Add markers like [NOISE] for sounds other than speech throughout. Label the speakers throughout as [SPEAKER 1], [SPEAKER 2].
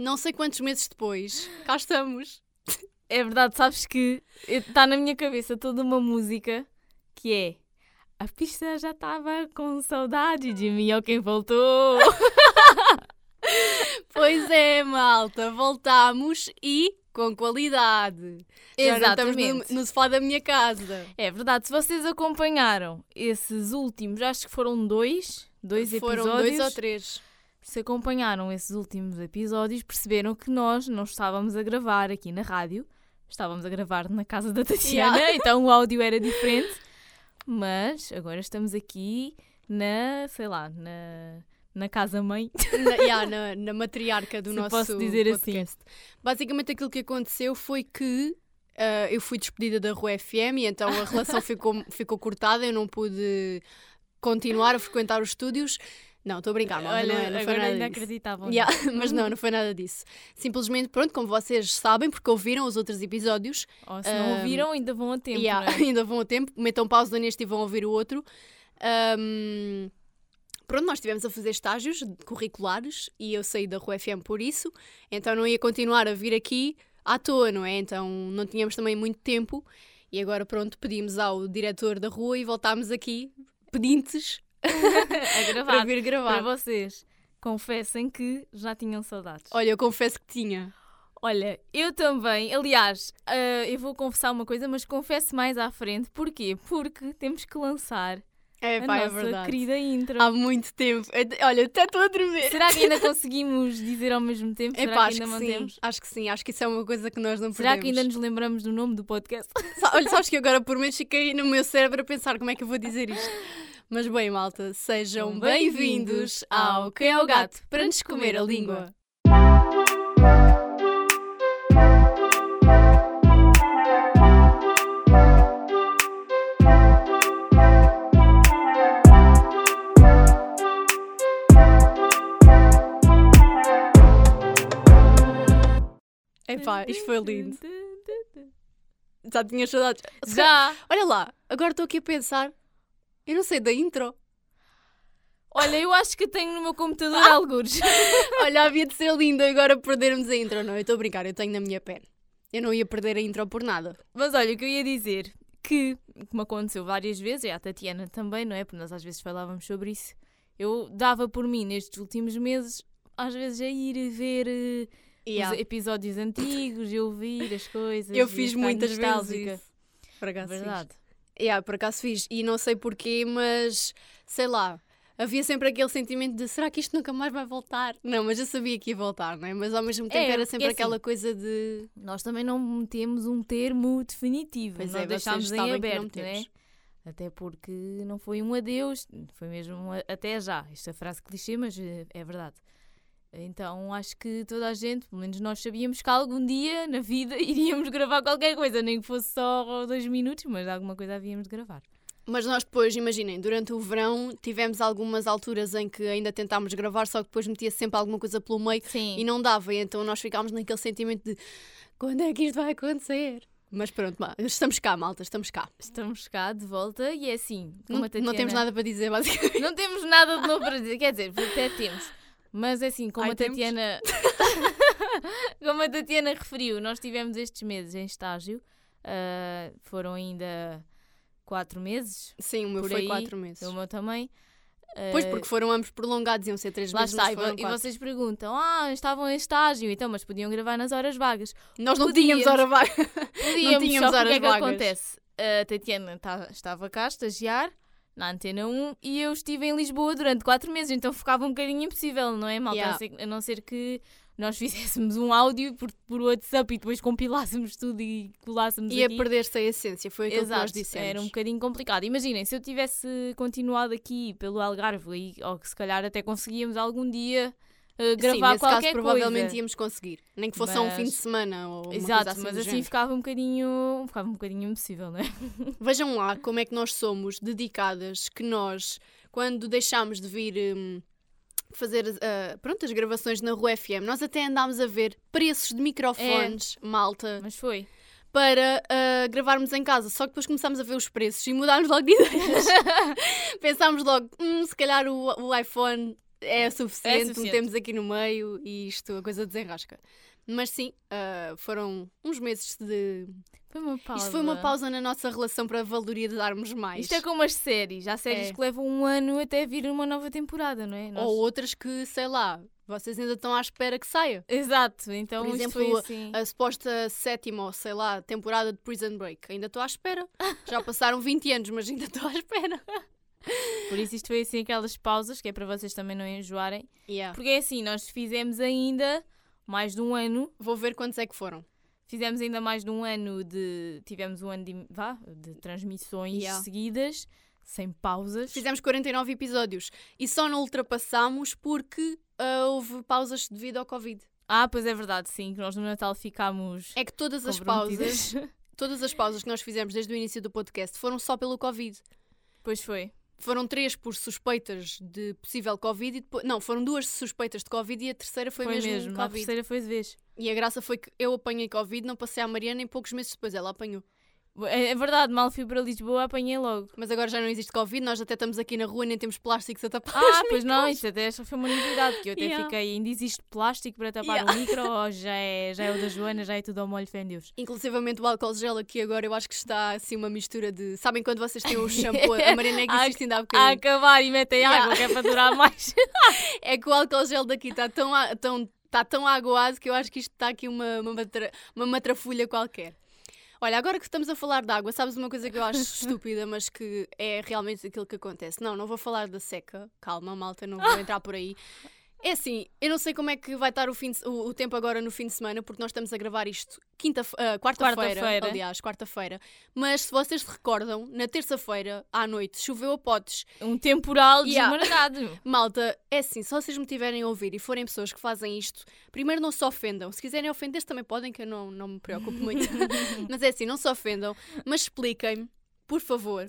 [SPEAKER 1] não sei quantos meses depois, cá estamos.
[SPEAKER 2] É verdade, sabes que está na minha cabeça toda uma música que é A pista já estava com saudade de mim, ó quem voltou. [LAUGHS]
[SPEAKER 1] Pois é, malta, voltámos e com qualidade. Já não estamos
[SPEAKER 2] Exatamente.
[SPEAKER 1] no, no sofá da minha casa.
[SPEAKER 2] É verdade, se vocês acompanharam esses últimos, acho que foram dois, dois
[SPEAKER 1] Foram
[SPEAKER 2] episódios.
[SPEAKER 1] dois ou três.
[SPEAKER 2] Se acompanharam esses últimos episódios, perceberam que nós não estávamos a gravar aqui na rádio, estávamos a gravar na casa da Tatiana,
[SPEAKER 1] Yeah.
[SPEAKER 2] então o áudio era diferente. Mas agora estamos aqui na, sei lá, na, na casa-mãe.
[SPEAKER 1] na, yeah, na, na matriarca do [LAUGHS]
[SPEAKER 2] Se
[SPEAKER 1] nosso
[SPEAKER 2] posso dizer assim.
[SPEAKER 1] podcast. Basicamente aquilo que aconteceu foi que ah, eu fui despedida da Rua FM e então a relação [LAUGHS] ficou, ficou cortada, eu não pude continuar a frequentar os estúdios. Não, estou a brincar,
[SPEAKER 2] Olha,
[SPEAKER 1] não, é, não foi nada disso. Yeah, [LAUGHS] mas não, não foi nada disso. Simplesmente, pronto, como vocês sabem, porque ouviram os outros episódios,
[SPEAKER 2] Ou se não ouviram, ainda vão a tempo.
[SPEAKER 1] yeah,
[SPEAKER 2] é? [LAUGHS]
[SPEAKER 1] ainda vão a tempo, metam pausa neste e vão ouvir o outro. Ahm, pronto, nós estivemos a fazer estágios curriculares e eu saí da Rua FM por isso, então não ia continuar a vir aqui à toa, não é? Então não tínhamos também muito tempo e agora, pronto, pedimos ao diretor da rua e voltámos aqui pedintes [LAUGHS]
[SPEAKER 2] a gravar.
[SPEAKER 1] para vir gravar.
[SPEAKER 2] Para vocês, confessem que já tinham saudades.
[SPEAKER 1] Olha, eu confesso que tinha.
[SPEAKER 2] Olha, eu também. Aliás, ah, eu vou confessar uma coisa, mas confesso mais à frente. Porquê? Porque temos que lançar
[SPEAKER 1] É,
[SPEAKER 2] a
[SPEAKER 1] pá, é
[SPEAKER 2] nossa
[SPEAKER 1] verdade.
[SPEAKER 2] querida intro.
[SPEAKER 1] Há muito tempo. Eu- Olha, até estou a tremer.
[SPEAKER 2] Será que ainda [LAUGHS] conseguimos dizer ao mesmo tempo?
[SPEAKER 1] É
[SPEAKER 2] Será
[SPEAKER 1] pá,
[SPEAKER 2] que
[SPEAKER 1] acho
[SPEAKER 2] ainda
[SPEAKER 1] que
[SPEAKER 2] mantemos?
[SPEAKER 1] sim. Acho que sim. Acho que isso é uma coisa que nós não
[SPEAKER 2] Será que
[SPEAKER 1] perdemos.
[SPEAKER 2] ainda nos lembramos do nome do podcast?
[SPEAKER 1] Olha, sabes que agora por menos fiquei no meu cérebro a pensar como é que eu vou dizer isto. [LAUGHS] Mas bem, malta, sejam bem-vindos ao Quem é o Gato para nos comer a língua. Epá, isto foi lindo. Já tinha saudades.
[SPEAKER 2] Já!
[SPEAKER 1] Olha lá, agora estou aqui a pensar. Eu não sei da intro.
[SPEAKER 2] Olha, eu acho que tenho no meu computador
[SPEAKER 1] Ah!
[SPEAKER 2] algures. [LAUGHS]
[SPEAKER 1] Olha, havia de ser lindo agora perdermos a intro. Não, eu estou a brincar, eu tenho na minha pena. Eu não ia perder a intro por nada.
[SPEAKER 2] Mas olha, o que eu ia dizer, que, como aconteceu várias vezes, e a Tatiana também, não é? Porque nós às vezes falávamos sobre isso. Eu dava por mim nestes últimos meses, às vezes a ir ver eh,
[SPEAKER 1] Yeah.
[SPEAKER 2] os episódios antigos e ouvir as coisas.
[SPEAKER 1] Eu fiz muitas
[SPEAKER 2] nostálgica.
[SPEAKER 1] vezes isso.
[SPEAKER 2] Verdade.
[SPEAKER 1] Yeah, por acaso fiz. E não sei porquê, mas sei lá. Havia sempre aquele sentimento de será que isto nunca mais vai voltar? Não, mas eu sabia que ia voltar, não é? Mas ao mesmo tempo
[SPEAKER 2] É,
[SPEAKER 1] era sempre
[SPEAKER 2] é assim.
[SPEAKER 1] aquela coisa de.
[SPEAKER 2] Nós também não temos um termo definitivo.
[SPEAKER 1] Pois
[SPEAKER 2] nós
[SPEAKER 1] é,
[SPEAKER 2] deixámos em
[SPEAKER 1] que não
[SPEAKER 2] aberto, não é? Até porque não foi um adeus, foi mesmo um até já. Esta frase clichê, mas eh, é verdade. Então acho que toda a gente, pelo menos nós sabíamos que algum dia na vida [LAUGHS] iríamos gravar qualquer coisa, nem que fosse só dois minutos, mas alguma coisa havíamos de gravar.
[SPEAKER 1] Mas nós depois, imaginem, durante o verão tivemos algumas alturas em que ainda tentámos gravar, só que depois metia sempre alguma coisa pelo meio
[SPEAKER 2] Sim.
[SPEAKER 1] e não dava. E então nós ficámos naquele sentimento de quando é que isto vai acontecer? Mas pronto, estamos cá, malta, estamos cá.
[SPEAKER 2] Estamos cá de volta e é assim.
[SPEAKER 1] Não,
[SPEAKER 2] Tatiana-
[SPEAKER 1] não temos nada para dizer, basicamente.
[SPEAKER 2] Não temos nada de novo para dizer, quer dizer, até temos. Mas é assim, como
[SPEAKER 1] Ai,
[SPEAKER 2] a? Tatiana. [LAUGHS] [LAUGHS] como a Tatiana referiu, nós tivemos estes meses em estágio. ah, foram ainda quatro meses.
[SPEAKER 1] Sim, o meu foi
[SPEAKER 2] aí,
[SPEAKER 1] quatro meses.
[SPEAKER 2] O meu também.
[SPEAKER 1] Pois,
[SPEAKER 2] Ah,
[SPEAKER 1] porque foram ambos prolongados, iam ser três
[SPEAKER 2] Lá
[SPEAKER 1] meses,
[SPEAKER 2] está, e,
[SPEAKER 1] quatro.
[SPEAKER 2] vocês perguntam: ah, estavam em estágio, então, mas podiam gravar nas horas vagas.
[SPEAKER 1] Nós não
[SPEAKER 2] podíamos.
[SPEAKER 1] tínhamos hora vaga. [LAUGHS]
[SPEAKER 2] Podíamos,
[SPEAKER 1] tínhamos
[SPEAKER 2] só o
[SPEAKER 1] horas
[SPEAKER 2] que é que acontece? A Tatiana tá- estava cá a estagiar na Antena 1 e eu estive em Lisboa durante 4 meses, então ficava um bocadinho impossível, não é, malta?
[SPEAKER 1] Yeah.
[SPEAKER 2] A, não ser, a não ser que nós [LAUGHS] fizéssemos um áudio por, por WhatsApp e depois compilássemos tudo e colássemos
[SPEAKER 1] Ia
[SPEAKER 2] aqui.
[SPEAKER 1] perder-se a essência, foi aquilo que nós
[SPEAKER 2] Exato,
[SPEAKER 1] dissemos.
[SPEAKER 2] era um bocadinho complicado. Imaginem, se eu tivesse continuado aqui pelo Algarve, e- ou que se calhar até conseguíamos algum dia eh,
[SPEAKER 1] Sim,
[SPEAKER 2] gravar
[SPEAKER 1] nesse
[SPEAKER 2] qualquer
[SPEAKER 1] caso provavelmente
[SPEAKER 2] coisa.
[SPEAKER 1] íamos conseguir. Nem que fosse só um
[SPEAKER 2] Mas-
[SPEAKER 1] fim de semana ou uma
[SPEAKER 2] Exato,
[SPEAKER 1] coisa assim
[SPEAKER 2] mas assim
[SPEAKER 1] género.
[SPEAKER 2] ficava um bocadinho, ficava um bocadinho impossível, não é? [LAUGHS]
[SPEAKER 1] Vejam lá como é que nós somos dedicadas, que nós, quando deixámos de vir hum, fazer ah, pronto, as gravações na Rua FM, nós até andámos a ver preços de microfones, malta,
[SPEAKER 2] Mas foi.
[SPEAKER 1] para ah, gravarmos em casa. Só que depois começámos a ver os preços e mudámos logo de [LAUGHS] ideias. [LAUGHS] Pensámos logo, hum, se calhar o, o iPhone é suficiente,
[SPEAKER 2] suficiente.
[SPEAKER 1] metemos aqui no meio e isto, a coisa desenrasca. Mas sim, ah, foram uns meses de.
[SPEAKER 2] Foi uma pausa.
[SPEAKER 1] Isto foi uma pausa na nossa relação para valorizarmos mais.
[SPEAKER 2] Isto é como as séries. Há séries
[SPEAKER 1] É.
[SPEAKER 2] que levam um ano até vir uma nova temporada, não é? Nós-
[SPEAKER 1] Ou outras que, sei lá, vocês ainda estão à espera que saia.
[SPEAKER 2] Exato, então
[SPEAKER 1] Por exemplo,
[SPEAKER 2] foi assim.
[SPEAKER 1] A suposta sétima ou sei lá, temporada de Prison Break. Ainda estou à espera. Já passaram 20 anos, mas ainda estou à espera.
[SPEAKER 2] Por isso isto foi assim aquelas pausas, que é para vocês também não enjoarem.
[SPEAKER 1] Yeah.
[SPEAKER 2] Porque é assim, nós fizemos ainda mais de um ano.
[SPEAKER 1] Vou ver quantos é que foram.
[SPEAKER 2] Fizemos ainda mais de um ano de. Tivemos um ano de, vá, de transmissões
[SPEAKER 1] Yeah.
[SPEAKER 2] seguidas, sem pausas.
[SPEAKER 1] Fizemos 49 episódios e só não ultrapassámos porque ah, houve pausas devido ao Covid.
[SPEAKER 2] Ah, pois é verdade, sim, que nós no Natal ficámos.
[SPEAKER 1] É que todas as pausas, todas as pausas que nós fizemos desde o início do podcast foram só pelo Covid.
[SPEAKER 2] pois foi.
[SPEAKER 1] Foram três por suspeitas de possível Covid e depois. Não, foram duas suspeitas de Covid e a terceira foi,
[SPEAKER 2] Foi,
[SPEAKER 1] mesmo,
[SPEAKER 2] mesmo. A
[SPEAKER 1] Covid.
[SPEAKER 2] terceira foi de vez.
[SPEAKER 1] E a graça foi que eu apanhei Covid, não passei à Mariana e poucos meses depois ela apanhou.
[SPEAKER 2] É, é verdade, mal fui para Lisboa, apanhei logo.
[SPEAKER 1] Mas agora já não existe Covid, nós até estamos aqui na rua e nem temos plásticos a tapar.
[SPEAKER 2] Ah, pois não, isso até essa foi uma novidade, que eu até
[SPEAKER 1] Yeah.
[SPEAKER 2] fiquei, ainda existe plástico para tapar
[SPEAKER 1] Yeah.
[SPEAKER 2] o micro, ou já é, já é o da Joana, já é tudo ao molho, fé Deus.
[SPEAKER 1] Inclusivamente o álcool gel aqui agora eu acho que está assim uma mistura de. Sabem quando vocês têm o [LAUGHS] shampoo? A Mariana é que
[SPEAKER 2] A-
[SPEAKER 1] isto ainda há
[SPEAKER 2] A
[SPEAKER 1] bocadinho.
[SPEAKER 2] acabar e metem
[SPEAKER 1] Yeah.
[SPEAKER 2] água, que é para durar mais. [LAUGHS]
[SPEAKER 1] É que o álcool gel daqui está tão, a- tão, está tão aguado que eu acho que isto está aqui uma, uma, matra, uma matrafulha qualquer. Olha, agora que estamos a falar de água, sabes uma coisa que eu acho [LAUGHS] estúpida, mas que é realmente aquilo que acontece? Não, não vou falar da seca. Calma, malta, não vou entrar por aí. É assim, eu não sei como é que vai estar o, fim de- o, o tempo agora no fim de semana, porque nós estamos a gravar isto quinta, ah, quarta-feira,
[SPEAKER 2] Quarta-feira.
[SPEAKER 1] aliás, quarta-feira. Mas se vocês se recordam, na terça-feira, à noite, choveu a potes.
[SPEAKER 2] Um temporal
[SPEAKER 1] Yeah. [LAUGHS] Malta, é assim, se vocês me tiverem a ouvir e forem pessoas que fazem isto, primeiro não se ofendam. Se quiserem ofender-se também podem, que eu não, não me preocupo muito. [LAUGHS] mas é assim, não se ofendam, mas expliquem-me, por favor,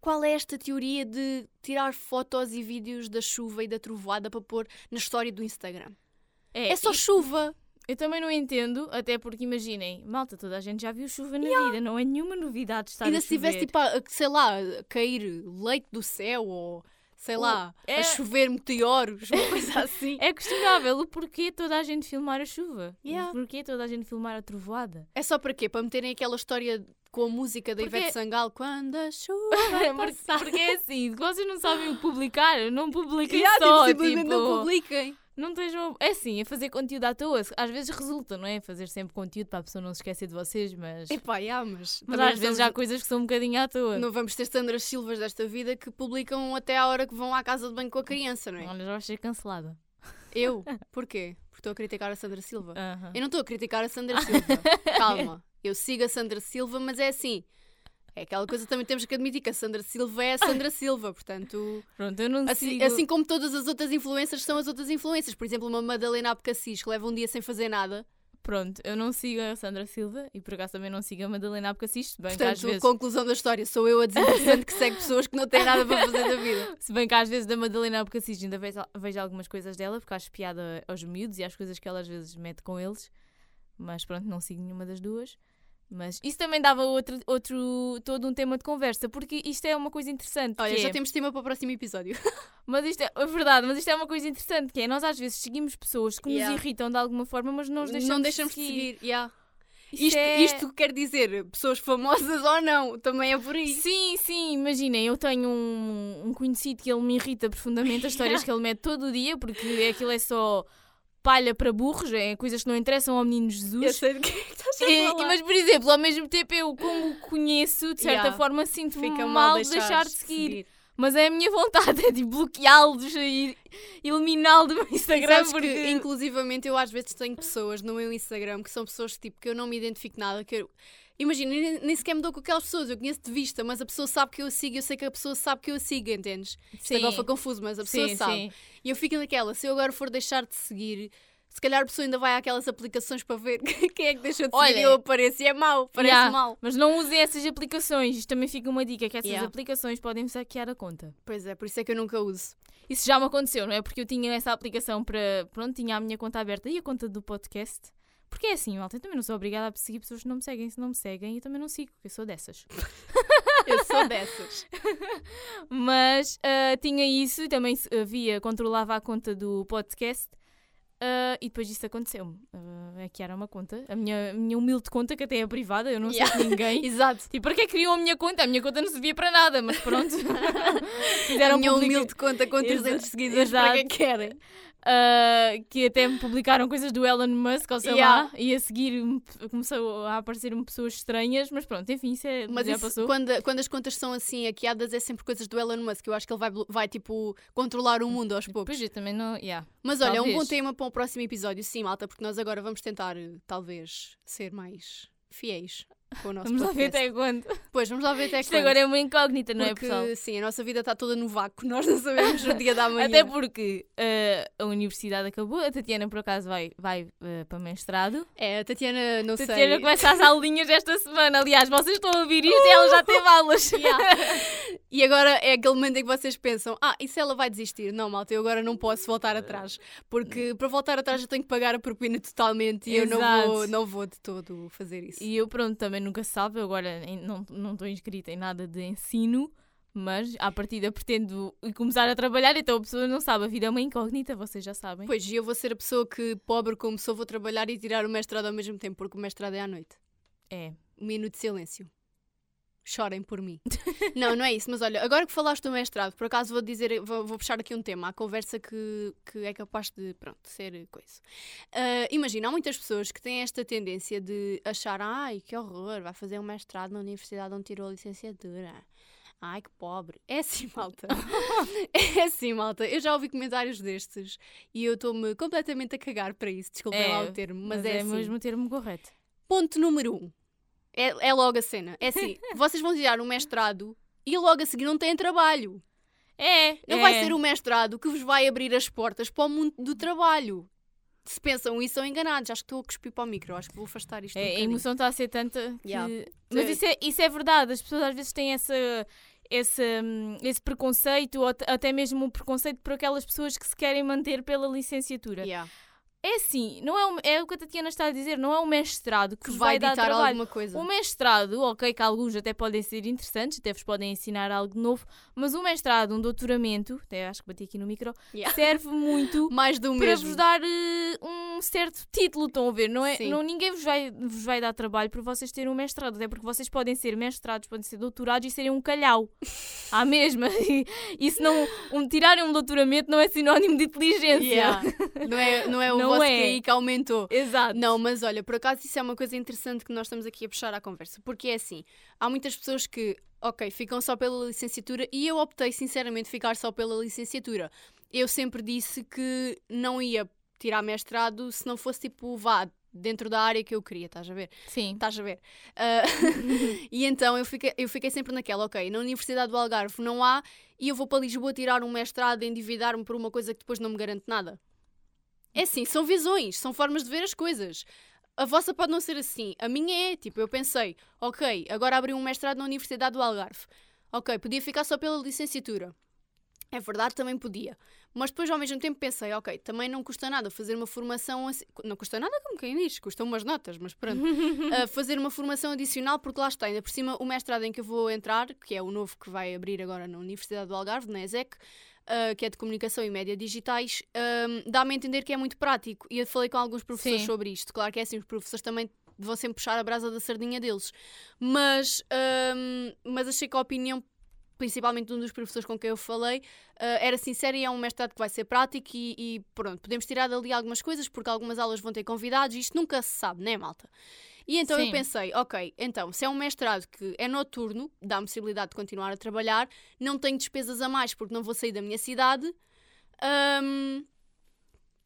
[SPEAKER 1] qual é esta teoria de tirar fotos e vídeos da chuva e da trovoada para pôr na história do Instagram? É, só
[SPEAKER 2] e-
[SPEAKER 1] chuva.
[SPEAKER 2] Eu também não entendo, até porque imaginem, malta, toda a gente já viu chuva na vida, não é nenhuma novidade estar
[SPEAKER 1] Ainda
[SPEAKER 2] a
[SPEAKER 1] se tivesse,
[SPEAKER 2] chover.
[SPEAKER 1] tipo, a- sei lá, a cair leite do céu ou, sei lá,
[SPEAKER 2] é-
[SPEAKER 1] a chover meteoros, uma [LAUGHS] coisa assim.
[SPEAKER 2] É questionável o porquê toda a gente filmar a chuva.
[SPEAKER 1] Yeah.
[SPEAKER 2] O porquê toda a gente filmar a trovoada.
[SPEAKER 1] É só para quê? Para meterem aquela história com a música da
[SPEAKER 2] Porque-
[SPEAKER 1] Ivete Sangal quando a [LAUGHS] chuva
[SPEAKER 2] porque,
[SPEAKER 1] passar.
[SPEAKER 2] porque é assim, vocês não sabem publicar, não publiquem
[SPEAKER 1] Yeah,
[SPEAKER 2] só,
[SPEAKER 1] tipo,
[SPEAKER 2] tipo,
[SPEAKER 1] não publiquem.
[SPEAKER 2] não estejam... É assim, a fazer conteúdo à toa, às vezes resulta, não é? Fazer sempre conteúdo para a pessoa não se esquecer de vocês, mas...
[SPEAKER 1] Epá, yeah, mas,
[SPEAKER 2] Mas às vezes há
[SPEAKER 1] estamos-
[SPEAKER 2] coisas que são um bocadinho à toa.
[SPEAKER 1] não vamos ter Sandras Silvas desta vida que publicam até à hora que vão à casa de banho com a criança, não é?
[SPEAKER 2] Olha, já vais ser cancelada.
[SPEAKER 1] Eu? Porquê? Porque estou a criticar a Sandra Silva.
[SPEAKER 2] Aham.
[SPEAKER 1] Eu não estou a criticar a Sandra Silva. [LAUGHS] Calma. Eu sigo a Sandra Silva, mas é assim. É aquela coisa também temos que admitir que a Sandra Silva é a Sandra [LAUGHS] Silva, portanto.
[SPEAKER 2] Pronto, eu não
[SPEAKER 1] Assim,
[SPEAKER 2] sigo...
[SPEAKER 1] assim como todas as outras influências são as outras influências. Por exemplo, uma Madalena Abcacis que leva um dia sem fazer nada.
[SPEAKER 2] Pronto, eu não sigo a Sandra Silva e por acaso também não sigo a Madalena assisto, bem que às
[SPEAKER 1] Portanto,
[SPEAKER 2] vezes...
[SPEAKER 1] conclusão da história, sou eu a desinteressante que segue pessoas que não têm nada para fazer da vida. [LAUGHS]
[SPEAKER 2] Se bem que às vezes da Madalena assisto ainda vejo, vejo algumas coisas dela porque acho piada aos miúdos e às coisas que ela às vezes mete com eles. Mas pronto, não sigo nenhuma das duas. Mas isso também dava outro, outro todo um tema de conversa, porque isto é uma coisa interessante.
[SPEAKER 1] Olha, já
[SPEAKER 2] é-
[SPEAKER 1] temos tema para o próximo episódio. [LAUGHS]
[SPEAKER 2] Mas isto é, é verdade, mas isto é uma coisa interessante, que é nós às vezes seguimos pessoas que
[SPEAKER 1] Yeah.
[SPEAKER 2] nos irritam de alguma forma, mas não os deixamos,
[SPEAKER 1] não deixamos de
[SPEAKER 2] seguir.
[SPEAKER 1] seguir. yeah.
[SPEAKER 2] Isto,
[SPEAKER 1] Isto,
[SPEAKER 2] é-
[SPEAKER 1] isto quer dizer pessoas famosas ou não, também é por aí.
[SPEAKER 2] Sim, sim, imaginem, eu tenho um, um conhecido que ele me irrita profundamente, as histórias [LAUGHS] que ele mete todo o dia, porque aquilo é só palha para burros, é coisas que não interessam ao menino
[SPEAKER 1] Eu
[SPEAKER 2] Jesus.
[SPEAKER 1] sei de que é que estás a
[SPEAKER 2] e-
[SPEAKER 1] falar.
[SPEAKER 2] mas, por exemplo, ao mesmo tempo, eu, como o conheço, de certa
[SPEAKER 1] Yeah.
[SPEAKER 2] forma, sinto-me mal,
[SPEAKER 1] mal
[SPEAKER 2] de deixar de seguir. Mas é a minha vontade, [LAUGHS] é de bloqueá-los e eliminá-lo do meu Instagram. Porque...
[SPEAKER 1] que, inclusivamente, eu às vezes tenho pessoas no meu Instagram que são pessoas tipo, que eu não me identifico nada. Que eu... Imagina, nem, nem sequer me dou com aquelas pessoas, eu conheço de vista, mas a pessoa sabe que eu a sigo, eu sei que a pessoa sabe que eu a sigo, entendes? Isto agora foi confuso, mas a pessoa
[SPEAKER 2] sim,
[SPEAKER 1] sabe.
[SPEAKER 2] sim.
[SPEAKER 1] E eu fico naquela, se eu agora for deixar de seguir, se calhar a pessoa ainda vai àquelas aplicações para ver [LAUGHS] quem é que deixou de seguir
[SPEAKER 2] Olha,
[SPEAKER 1] e eu apareço e é mau, parece
[SPEAKER 2] Yeah,
[SPEAKER 1] mal.
[SPEAKER 2] Mas não usem essas aplicações. Isto também fica uma dica, que essas
[SPEAKER 1] Yeah.
[SPEAKER 2] aplicações podem saquear a conta.
[SPEAKER 1] Pois é, por isso é que eu nunca uso.
[SPEAKER 2] Isso já me aconteceu, não é? Porque eu tinha essa aplicação para. Pronto, tinha a minha conta aberta e a conta do podcast. Porque é assim, malta, eu também não sou obrigada a seguir pessoas que não me seguem. Se não me seguem, eu também não sigo, porque eu sou dessas. [LAUGHS]
[SPEAKER 1] Eu sou dessas. [LAUGHS]
[SPEAKER 2] Mas uh, tinha isso e também havia, controlava a conta do podcast. Uh, e depois isso aconteceu-me. Uh, é que era uma conta, a minha, minha humilde conta, que até é privada, eu não yeah. sei de ninguém. [LAUGHS]
[SPEAKER 1] Exato.
[SPEAKER 2] Tipo, para que criou a minha conta? A minha conta não servia para nada, mas pronto. [LAUGHS]
[SPEAKER 1] Fizeram a minha publica... humilde conta com 300 seguidores, Exato. para que querem?
[SPEAKER 2] Uh, que até me publicaram coisas do Elon Musk, ou sei yeah. lá, e a seguir começou a aparecer-me pessoas estranhas, mas pronto, enfim, isso é,
[SPEAKER 1] mas
[SPEAKER 2] já
[SPEAKER 1] isso,
[SPEAKER 2] passou.
[SPEAKER 1] Quando, quando as contas são assim hackeadas, é sempre coisas do Elon Musk, eu acho que ele vai, vai tipo, controlar o mundo aos poucos.
[SPEAKER 2] Pois eu também não, yeah.
[SPEAKER 1] Mas olha, Talvez. é um bom tema para o próximo episódio, sim, malta, porque nós agora vamos tentar, talvez, ser mais fiéis com o nosso
[SPEAKER 2] Vamos lá ver até quando.
[SPEAKER 1] Pois, vamos lá ver até
[SPEAKER 2] Isto
[SPEAKER 1] quando.
[SPEAKER 2] agora é uma incógnita, não
[SPEAKER 1] porque,
[SPEAKER 2] é, pessoal?
[SPEAKER 1] Sim, a nossa vida está toda no vácuo, nós não sabemos o dia da manhã.
[SPEAKER 2] Até porque uh, a universidade acabou, a Tatiana, por acaso, vai, vai uh, para mestrado.
[SPEAKER 1] É, a Tatiana, não
[SPEAKER 2] Tatiana
[SPEAKER 1] sei.
[SPEAKER 2] Tatiana começa as aulinhas esta semana. Aliás, vocês estão a ouvir isto uh! e ela já teve aulas. [LAUGHS]
[SPEAKER 1] Yeah. e agora é aquele momento em que vocês pensam: ah, e se ela vai desistir? Não, malta, eu agora não posso voltar atrás. Porque para voltar atrás eu tenho que pagar a propina totalmente e Exato. eu não vou, não vou de todo fazer isso.
[SPEAKER 2] E eu, pronto, também nunca se sabe. Eu agora não, não estou inscrita em nada de ensino, mas à partida pretendo começar a trabalhar, então a pessoa não sabe, a vida é uma incógnita, vocês já sabem.
[SPEAKER 1] Pois, e eu vou ser a pessoa que, pobre como sou, vou trabalhar e tirar o mestrado ao mesmo tempo, porque o mestrado é à noite.
[SPEAKER 2] É.
[SPEAKER 1] Um minuto de silêncio chorem por mim. [LAUGHS] não, não é isso, mas olha, agora que falaste do mestrado, por acaso vou dizer, vou, vou puxar aqui um tema, a conversa que, que é capaz de, pronto, ser coisa. Uh, imagina, há muitas pessoas que têm esta tendência de achar, ai, que horror, vai fazer um mestrado na universidade onde tirou a licenciatura. Ai, que pobre. É assim, [LAUGHS] malta. é assim, malta. Eu já ouvi comentários destes e eu estou-me completamente a cagar para isso. Desculpem é, lá o termo, mas,
[SPEAKER 2] mas
[SPEAKER 1] é,
[SPEAKER 2] é
[SPEAKER 1] assim.
[SPEAKER 2] mesmo o termo correto.
[SPEAKER 1] Ponto número um. É, é logo a cena. É assim, [LAUGHS] vocês vão tirar um mestrado e logo a seguir não têm trabalho.
[SPEAKER 2] É.
[SPEAKER 1] Não
[SPEAKER 2] é.
[SPEAKER 1] vai ser o mestrado que vos vai abrir as portas para o mundo do trabalho. Se pensam isso, são enganados. Acho que estou a cuspir para o micro. Acho que vou afastar isto.
[SPEAKER 2] É,
[SPEAKER 1] um
[SPEAKER 2] a emoção está a ser tanta. Que... Yeah. Mas isso é, isso é verdade. As pessoas às vezes têm essa, esse, hum, esse preconceito, ou até mesmo o preconceito por aquelas pessoas que se querem manter pela licenciatura.
[SPEAKER 1] Yeah.
[SPEAKER 2] É assim, não é, o, é o que a Tatiana está a dizer, não é o mestrado que, que vai, vai dar trabalho.
[SPEAKER 1] alguma coisa.
[SPEAKER 2] O mestrado, ok, que alguns até podem ser interessantes, até vos podem ensinar algo novo, mas o mestrado, um doutoramento, até acho que bati aqui no micro, yeah. serve muito [LAUGHS]
[SPEAKER 1] Mais do
[SPEAKER 2] para
[SPEAKER 1] mesmo.
[SPEAKER 2] vos dar uh, um certo título, estão a ver? Não é, não, ninguém vos vai, vos vai dar trabalho por vocês terem um mestrado, até porque vocês podem ser mestrados, podem ser doutorados e serem um calhau. [LAUGHS] à mesma. [LAUGHS] E, se não um, tirarem um doutoramento não é sinónimo de inteligência.
[SPEAKER 1] Yeah. Não é, não é o não vosso é. Que aumentou.
[SPEAKER 2] Exato.
[SPEAKER 1] Não, mas olha, por acaso isso é uma coisa interessante que nós estamos aqui a puxar à conversa. Porque é assim, há muitas pessoas que, ok, ficam só pela licenciatura e eu optei sinceramente ficar só pela licenciatura. Eu sempre disse que não ia tirar mestrado se não fosse tipo, vá, dentro da área que eu queria, estás a ver?
[SPEAKER 2] Sim.
[SPEAKER 1] Estás a ver? Uh, [LAUGHS] e então eu fiquei, eu fiquei sempre naquela, ok, na Universidade do Algarve não há e eu vou para Lisboa tirar um mestrado, endividar-me por uma coisa que depois não me garante nada. É assim, são visões, são formas de ver as coisas. A vossa pode não ser assim. A minha é, tipo, eu pensei, ok, agora abri um mestrado na Universidade do Algarve. Ok, podia ficar só pela licenciatura. É verdade, também podia. Mas depois, ao mesmo tempo, pensei, ok, também não custa nada fazer uma formação assim. Não custa nada, como quem diz, custam umas notas, mas pronto. uh, [LAUGHS] fazer uma formação adicional, porque lá está, ainda por cima, o mestrado em que eu vou entrar, que é o novo que vai abrir agora na Universidade do Algarve, na ESEC, uh, que é de comunicação e média digitais, um, dá-me a entender que é muito prático. E eu falei com alguns professores Sim. sobre isto. Claro que é assim, os professores também vão sempre puxar a brasa da sardinha deles. Mas, um, mas achei que a opinião principalmente de um dos professores com quem eu falei, uh, era sincero e é um mestrado que vai ser prático e, e, pronto, podemos tirar dali algumas coisas porque algumas aulas vão ter convidados e isto nunca se sabe, né, malta? E então Sim. eu pensei, ok, então, se é um mestrado que é noturno, dá a possibilidade de continuar a trabalhar, não tenho despesas a mais porque não vou sair da minha cidade. Um,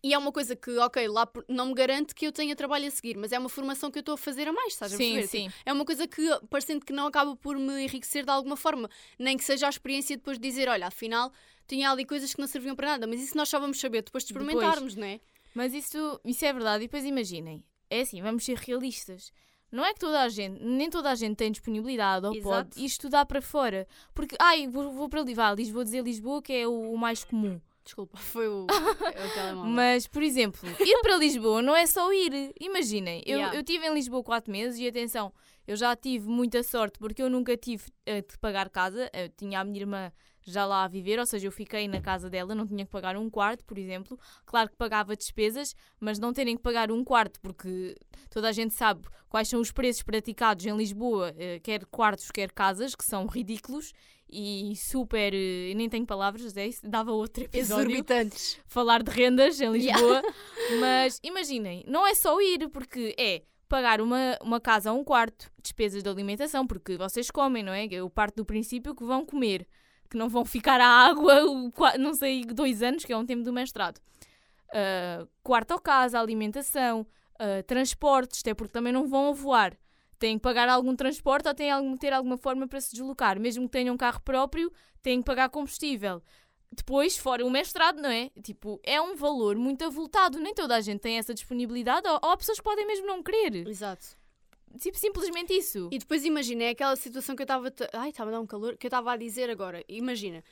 [SPEAKER 1] e é uma coisa que, ok, lá não me garante que eu tenha trabalho a seguir, mas é uma formação que eu estou a fazer a mais, estás a
[SPEAKER 2] sim,
[SPEAKER 1] perceber?
[SPEAKER 2] Sim.
[SPEAKER 1] Tipo, é uma coisa que, parecendo que não acaba por me enriquecer de alguma forma, nem que seja a experiência depois de dizer, olha, afinal tinha ali coisas que não serviam para nada, mas isso nós só vamos saber depois de experimentarmos, depois. não é?
[SPEAKER 2] Mas isso, isso é verdade, e depois imaginem, é assim, vamos ser realistas. Não é que toda a gente, nem toda a gente tem disponibilidade ou Exato. pode estudar para fora. Porque, ai, vou, vou para Lisboa, vou dizer Lisboa que é o, o mais comum.
[SPEAKER 1] Desculpa, foi o, é o telemóvel.
[SPEAKER 2] Mas, por exemplo, ir para Lisboa não é só ir. Imaginem, eu,
[SPEAKER 1] Yeah.
[SPEAKER 2] eu estive em Lisboa quatro meses e atenção, eu já tive muita sorte porque eu nunca tive eh, de pagar casa. Eu tinha a minha irmã já lá a viver, ou seja, eu fiquei na casa dela, não tinha que pagar um quarto, por exemplo. Claro que pagava despesas, mas não terem que pagar um quarto, porque toda a gente sabe quais são os preços praticados em Lisboa, eh, quer quartos, quer casas, que são ridículos e super. eh, nem tenho palavras, é isso? Dava outro episódio
[SPEAKER 1] Exorbitantes.
[SPEAKER 2] falar de rendas em [LAUGHS] Lisboa. Mas imaginem, não é só ir, porque é pagar uma, uma casa a um quarto, despesas de alimentação, porque vocês comem, não é? Eu parto do princípio que vão comer, que não vão ficar à água, [LAUGHS] não sei, dois anos, que é um tempo do mestrado. Ah, quarto ou casa, alimentação, ah, transportes, até porque também não vão voar. Têm que pagar algum transporte ou têm algum, ter alguma forma para se deslocar. Mesmo que tenham um carro próprio, têm que pagar combustível. Depois, fora o mestrado, não é? Tipo, é um valor muito avultado. Nem toda a gente tem essa disponibilidade ou, ou pessoas que podem mesmo não querer.
[SPEAKER 1] Exato.
[SPEAKER 2] Tipo, simplesmente isso.
[SPEAKER 1] E depois imagina, é aquela situação que eu estava. Ai, estava a dar um calor. Que eu estava a dizer agora. Imagina.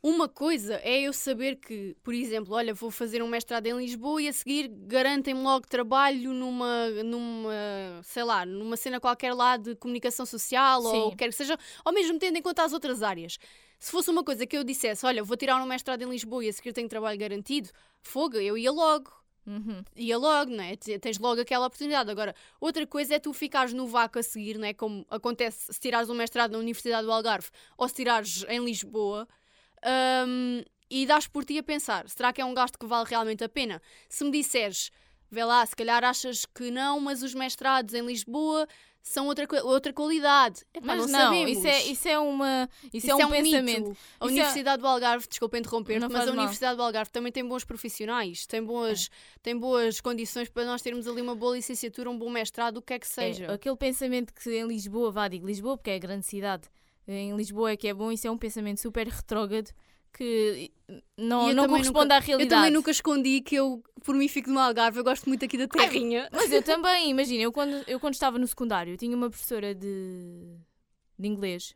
[SPEAKER 1] Uma coisa é eu saber que, por exemplo, olha, vou fazer um mestrado em Lisboa e a seguir garantem-me logo trabalho numa, numa, sei lá, numa cena qualquer lá de comunicação social ou
[SPEAKER 2] Sim.
[SPEAKER 1] o que quer que seja, ou mesmo tendo em conta as outras áreas. Se fosse uma coisa que eu dissesse, olha, vou tirar um mestrado em Lisboa e a seguir tenho trabalho garantido, fogo, eu ia logo
[SPEAKER 2] Uhum.
[SPEAKER 1] ia logo, não é? Te- Tens logo aquela oportunidade. Agora, outra coisa é tu ficares no vácuo a seguir, não é? Como acontece se tirares um mestrado na Universidade do Algarve ou se tirares em Lisboa hum, e dás por ti a pensar: será que é um gasto que vale realmente a pena? Se me disseres, vê lá, se calhar achas que não, mas os mestrados em Lisboa são outra, outra qualidade. Epá,
[SPEAKER 2] Mas
[SPEAKER 1] não,
[SPEAKER 2] não, isso é, isso é uma. Isso,
[SPEAKER 1] Isso
[SPEAKER 2] é um, pensamento.
[SPEAKER 1] mito. A
[SPEAKER 2] Isso é-
[SPEAKER 1] Universidade do Algarve, desculpa interromper, mas a. Universidade do Algarve também tem bons profissionais, tem boas,
[SPEAKER 2] É.
[SPEAKER 1] tem boas condições para nós termos ali uma boa licenciatura, um bom mestrado, o que é que seja.
[SPEAKER 2] É, aquele pensamento que em Lisboa, vá, digo Lisboa porque é a grande cidade, em Lisboa é que é bom, isso é um pensamento super retrógrado que não,
[SPEAKER 1] eu
[SPEAKER 2] não corresponde
[SPEAKER 1] nunca-
[SPEAKER 2] à
[SPEAKER 1] Eu
[SPEAKER 2] realidade.
[SPEAKER 1] também nunca escondi que eu, por mim, fico no Algarve, eu gosto muito aqui da terrinha.
[SPEAKER 2] Mas eu também, imagina, eu quando, eu quando estava no secundário tinha uma professora de, de inglês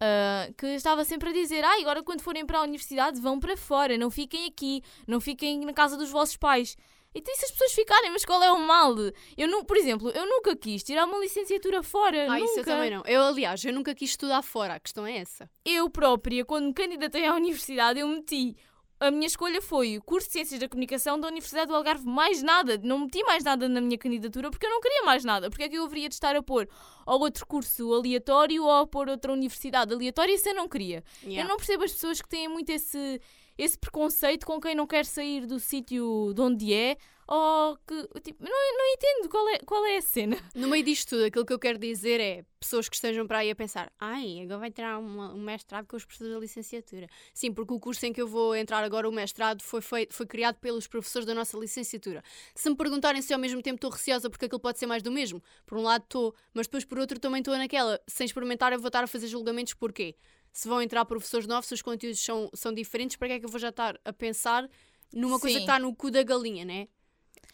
[SPEAKER 2] ah, que estava sempre a dizer: ah, agora quando forem para a universidade vão para fora, não fiquem aqui, não fiquem na casa dos vossos pais. Então, e se as pessoas ficarem, mas qual é o mal? Eu, nu- por exemplo, eu nunca quis tirar uma licenciatura fora.
[SPEAKER 1] Ah,
[SPEAKER 2] nunca.
[SPEAKER 1] isso eu também não. Eu, aliás, eu nunca quis estudar fora, a questão é essa.
[SPEAKER 2] Eu própria, quando me candidatei à universidade, eu meti. A minha escolha foi o curso de Ciências da Comunicação da Universidade do Algarve, mais nada. Não meti mais nada na minha candidatura porque eu não queria mais nada. Porque é que eu haveria de estar a pôr ou outro curso aleatório ou a pôr outra universidade aleatória? Isso eu não queria.
[SPEAKER 1] Yeah.
[SPEAKER 2] Eu não percebo as pessoas que têm muito esse, esse preconceito com quem não quer sair do sítio de onde é ou que. Tipo, não, não entendo qual é, qual é a cena.
[SPEAKER 1] No meio disto tudo, aquilo que eu quero dizer é pessoas que estejam para aí a pensar: ai, agora vai uma- um mestrado com os professores da licenciatura. Sim, porque o curso em que eu vou entrar agora, o mestrado, foi, feito, foi criado pelos professores da nossa licenciatura. Se me perguntarem se ao mesmo tempo estou receosa porque aquilo pode ser mais do mesmo, por um lado estou, mas depois por outro também estou naquela. Sem experimentar, eu vou estar a fazer julgamentos porquê? Se vão entrar professores novos, se os conteúdos são, são diferentes, para que é que eu vou já estar a pensar numa coisa que
[SPEAKER 2] Sim.
[SPEAKER 1] está no cu da galinha, né?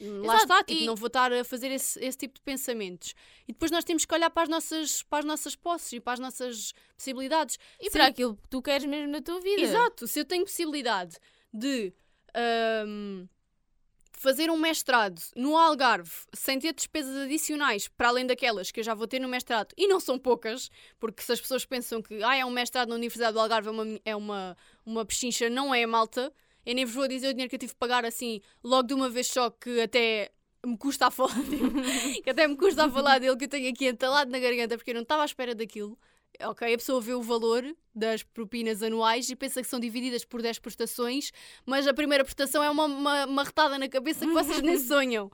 [SPEAKER 1] Lá
[SPEAKER 2] Exato,
[SPEAKER 1] está, tipo,
[SPEAKER 2] e-
[SPEAKER 1] não vou estar a fazer esse, esse tipo de pensamentos. E depois nós temos que olhar para as nossas, para as nossas posses e para as nossas possibilidades.
[SPEAKER 2] E
[SPEAKER 1] Se
[SPEAKER 2] para
[SPEAKER 1] eu-
[SPEAKER 2] aquilo que tu queres mesmo na tua vida.
[SPEAKER 1] Exato, se eu tenho possibilidade de ahm, fazer um mestrado no Algarve sem ter despesas adicionais para além daquelas que eu já vou ter no mestrado, e não são poucas, porque se as pessoas pensam que ah, é um mestrado na Universidade do Algarve, é uma, é uma, uma pechincha, não é, malta. Eu nem vos vou dizer o dinheiro que eu tive que pagar assim, logo de uma vez só, que até me custa a falar dele, [LAUGHS] que até me custa a falar dele, que eu tenho aqui entalado na garganta, porque eu não estava à espera daquilo. Ok, a pessoa vê o valor das propinas anuais e pensa que são divididas por 10 prestações, mas a primeira prestação é uma, uma, uma retada na cabeça que vocês nem [LAUGHS] sonham.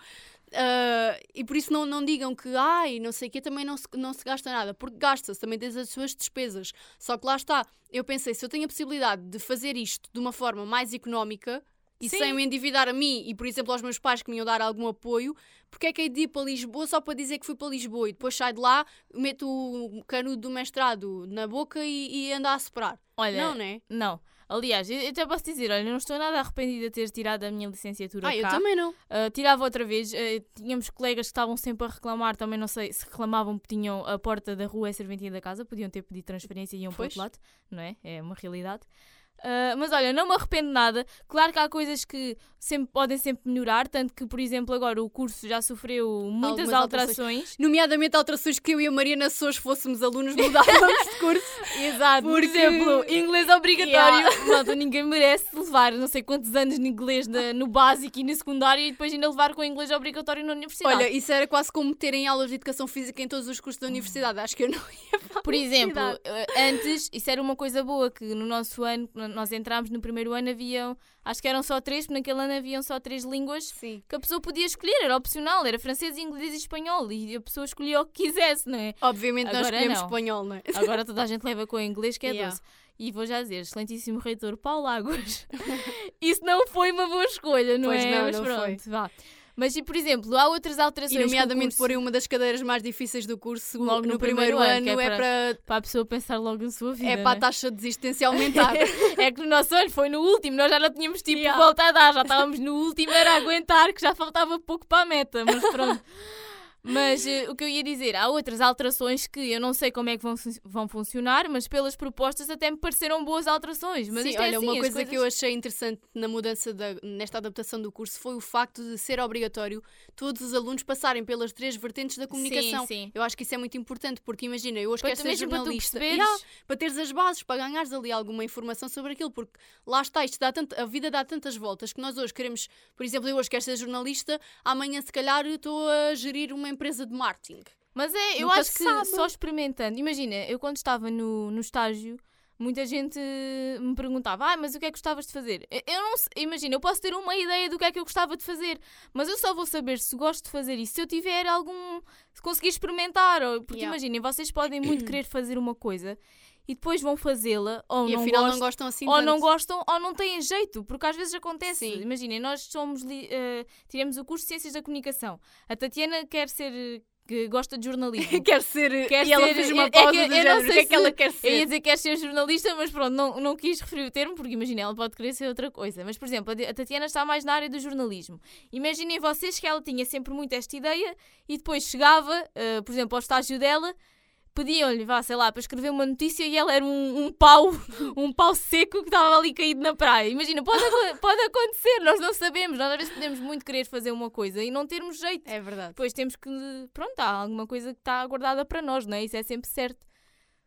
[SPEAKER 1] Ah, e por isso não, não digam que, ai, não sei o que, também não se, não se gasta nada, porque gasta-se, também tens as suas despesas. Só que lá está, eu pensei, se eu tenho a possibilidade de fazer isto de uma forma mais económica e
[SPEAKER 2] Sim.
[SPEAKER 1] sem me endividar a mim e, por exemplo, aos meus pais que me iam dar algum apoio, porque é que hei de ir para Lisboa só para dizer que fui para Lisboa e depois sai de lá, meto o canudo do mestrado na boca e, e ando a soprar?
[SPEAKER 2] Olha,
[SPEAKER 1] Não, né?
[SPEAKER 2] Não. Aliás, eu eu até posso dizer, olha, não estou nada arrependida de ter tirado a minha licenciatura
[SPEAKER 1] Ah, eu
[SPEAKER 2] cá.
[SPEAKER 1] também não.
[SPEAKER 2] Uh, tirava outra vez. uh, tínhamos colegas que estavam sempre a reclamar, também não sei se reclamavam porque tinham a porta da rua é serventia da casa, podiam ter pedido transferência e iam para
[SPEAKER 1] Pois.
[SPEAKER 2] outro lado, não é? É uma realidade. Uh, mas olha, não me arrependo nada. Claro que há coisas que sempre, podem sempre melhorar, tanto que, por exemplo, agora o curso já sofreu muitas alterações.
[SPEAKER 1] alterações. Nomeadamente alterações que eu e a Mariana Souza fôssemos alunos mudávamos de curso. [LAUGHS]
[SPEAKER 2] Exato, por exemplo, inglês obrigatório. [LAUGHS] Malta, ninguém merece levar não sei quantos anos de inglês na- no básico e no secundário e depois ainda levar com inglês obrigatório na universidade.
[SPEAKER 1] Olha, isso era quase como terem aulas de educação física em todos os cursos da universidade. Acho que eu não ia para a
[SPEAKER 2] Por exemplo, eh, antes, isso era uma coisa boa, que no nosso ano, quando nós entramos no primeiro ano, haviam, acho que eram só três, porque naquele ano haviam só três línguas
[SPEAKER 1] Sim.
[SPEAKER 2] que a pessoa podia escolher, era opcional, era francês, inglês e espanhol, e a pessoa escolhia o que quisesse, não é?
[SPEAKER 1] Obviamente nós
[SPEAKER 2] Agora
[SPEAKER 1] escolhemos
[SPEAKER 2] não.
[SPEAKER 1] espanhol, não é?
[SPEAKER 2] Agora [LAUGHS] toda a gente leva com o inglês, que é
[SPEAKER 1] Yeah.
[SPEAKER 2] doce. E vou já dizer, excelentíssimo reitor Paulo Águas, [LAUGHS] isso não foi uma boa escolha, não
[SPEAKER 1] Pois
[SPEAKER 2] é?
[SPEAKER 1] não,
[SPEAKER 2] Mas
[SPEAKER 1] não
[SPEAKER 2] pronto,
[SPEAKER 1] foi.
[SPEAKER 2] vá. Mas e por exemplo, há outras alterações.
[SPEAKER 1] E nomeadamente porem uma das cadeiras mais difíceis do curso
[SPEAKER 2] Logo
[SPEAKER 1] no,
[SPEAKER 2] no
[SPEAKER 1] primeiro,
[SPEAKER 2] primeiro ano, que é
[SPEAKER 1] é para,
[SPEAKER 2] para a pessoa pensar logo na sua vida.
[SPEAKER 1] é para a taxa de desistência aumentar. [LAUGHS]
[SPEAKER 2] É que no nosso ano foi no último, nós já não tínhamos tipo
[SPEAKER 1] Yeah.
[SPEAKER 2] volta a dar, já estávamos no último, era aguentar, que já faltava pouco para a meta, mas pronto. [LAUGHS] Mas eh, o que eu ia dizer, há outras alterações que eu não sei como é que vão, vão funcionar, mas pelas propostas até me pareceram boas alterações. Mas
[SPEAKER 1] Sim,
[SPEAKER 2] é
[SPEAKER 1] olha,
[SPEAKER 2] assim,
[SPEAKER 1] uma coisa que eu
[SPEAKER 2] coisas-
[SPEAKER 1] achei interessante na mudança da, nesta adaptação do curso foi o facto de ser obrigatório todos os alunos passarem pelas três vertentes da comunicação.
[SPEAKER 2] Sim, sim.
[SPEAKER 1] Eu acho que isso é muito importante, porque imagina, eu hoje
[SPEAKER 2] Para
[SPEAKER 1] quero ser
[SPEAKER 2] para
[SPEAKER 1] jornalista.
[SPEAKER 2] perceberes.
[SPEAKER 1] Yeah, para teres as bases, para ganhares ali alguma informação sobre aquilo, porque lá está, isto dá tanto, a vida dá tantas voltas que nós hoje queremos, por exemplo, eu hoje quero ser jornalista, amanhã se calhar estou a gerir uma empresa de marketing.
[SPEAKER 2] Mas é, eu
[SPEAKER 1] Nunca
[SPEAKER 2] acho que
[SPEAKER 1] sabe.
[SPEAKER 2] só experimentando. Imagina, eu quando estava no, no estágio, muita gente me perguntava: Ah, mas o que é que gostavas de fazer? Eu- não imagina, eu posso ter uma ideia do que é que eu gostava de fazer, mas eu só vou saber se gosto de fazer isso se eu tiver algum. se conseguir experimentar. ou- Porque
[SPEAKER 1] Yeah.
[SPEAKER 2] imaginem, vocês podem muito [CLEARS THROAT] querer fazer uma coisa e depois vão fazê-la ou
[SPEAKER 1] e
[SPEAKER 2] não
[SPEAKER 1] afinal
[SPEAKER 2] gostam.
[SPEAKER 1] não gostam assim
[SPEAKER 2] ou não
[SPEAKER 1] tanto.
[SPEAKER 2] gostam ou não têm jeito, porque às vezes acontece.
[SPEAKER 1] Sim.
[SPEAKER 2] Imaginem, nós somos eh, tiramos o curso de Ciências da Comunicação. A Tatiana quer ser eh, que gosta de jornalismo. [LAUGHS]
[SPEAKER 1] quer ser.
[SPEAKER 2] Quer
[SPEAKER 1] e ela
[SPEAKER 2] ser-
[SPEAKER 1] fez uma
[SPEAKER 2] é- é
[SPEAKER 1] pausa
[SPEAKER 2] que
[SPEAKER 1] do
[SPEAKER 2] eu não
[SPEAKER 1] género. O que é que ela quer
[SPEAKER 2] Eu ia
[SPEAKER 1] ser?
[SPEAKER 2] dizer que quer ser jornalista, mas pronto, não, não quis referir o termo, porque imagina, ela pode querer ser outra coisa. Mas, por exemplo, a Tatiana está mais na área do jornalismo. Imaginem vocês que ela tinha sempre muito esta ideia e depois chegava, eh, por exemplo, ao estágio dela, pediam-lhe, vá, sei lá, para escrever uma notícia e ela era um, um pau, [LAUGHS] um pau seco que estava ali caído na praia. Imagina, pode, [LAUGHS] pode acontecer, nós não sabemos. Nós às vezes podemos muito querer fazer uma coisa e não termos jeito.
[SPEAKER 1] É verdade.
[SPEAKER 2] Depois temos que. Pronto, há alguma coisa que está guardada para nós, não é? Isso é sempre certo.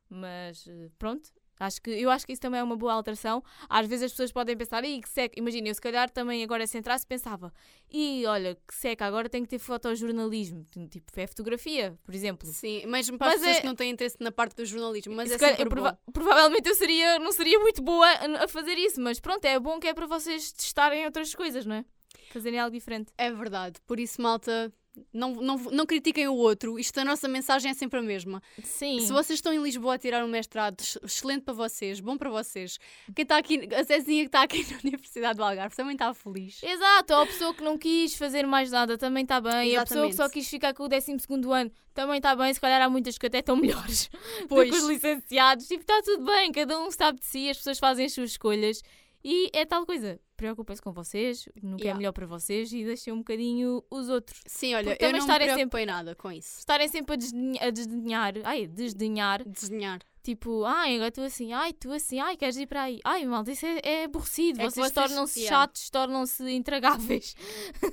[SPEAKER 2] Mas eh, pronto. Acho que, eu acho que isso também é uma boa alteração. Às vezes as pessoas podem pensar, Ih, que seca. Imagina, eu se calhar também agora se entrasse pensava, e olha, que seca, agora tenho que ter fotojornalismo. Tipo, é fotografia, por exemplo.
[SPEAKER 1] Sim, mesmo para
[SPEAKER 2] Mas
[SPEAKER 1] as pessoas
[SPEAKER 2] é-
[SPEAKER 1] que não têm interesse na parte do jornalismo, mas
[SPEAKER 2] Se
[SPEAKER 1] é
[SPEAKER 2] calhar- eu prova-
[SPEAKER 1] bom.
[SPEAKER 2] provavelmente eu seria, não seria muito boa a fazer isso, mas pronto, é bom que é para vocês testarem outras coisas, não é? Fazerem algo diferente.
[SPEAKER 1] É verdade. Por isso, malta, não, não, não critiquem o outro. Isto, a nossa mensagem é sempre a mesma.
[SPEAKER 2] Sim.
[SPEAKER 1] Se vocês estão em Lisboa a tirar um mestrado, ex- excelente para vocês, bom para vocês. Quem está aqui, a Zezinha que está aqui [LAUGHS] na Universidade do Algarve também está feliz.
[SPEAKER 2] Exato, ou a pessoa que não quis fazer mais nada também está bem, e a pessoa que só
[SPEAKER 1] Exatamente.
[SPEAKER 2] quis ficar com o 12 ano também está bem, se calhar há muitas que até estão melhores
[SPEAKER 1] Pois. [LAUGHS]
[SPEAKER 2] do que os licenciados. Tipo, está tudo bem, cada um sabe de si, as pessoas fazem as suas escolhas e é tal coisa. Preocupem-se com vocês, no que é
[SPEAKER 1] Yeah.
[SPEAKER 2] melhor para vocês e deixem um bocadinho os outros.
[SPEAKER 1] Sim, olha,
[SPEAKER 2] Porque
[SPEAKER 1] eu não me
[SPEAKER 2] estarem
[SPEAKER 1] preocupei nada com isso.
[SPEAKER 2] Estarem sempre a desdenhar, a desdenhar, ai, desdenhar,
[SPEAKER 1] Desenhar.
[SPEAKER 2] tipo, ai, agora tu assim, ai, tu assim, ai, queres ir para aí? Ai, malta, isso é, é aborrecido,
[SPEAKER 1] É
[SPEAKER 2] vocês,
[SPEAKER 1] vocês-
[SPEAKER 2] tornam-se
[SPEAKER 1] yeah.
[SPEAKER 2] chatos, tornam-se intragáveis.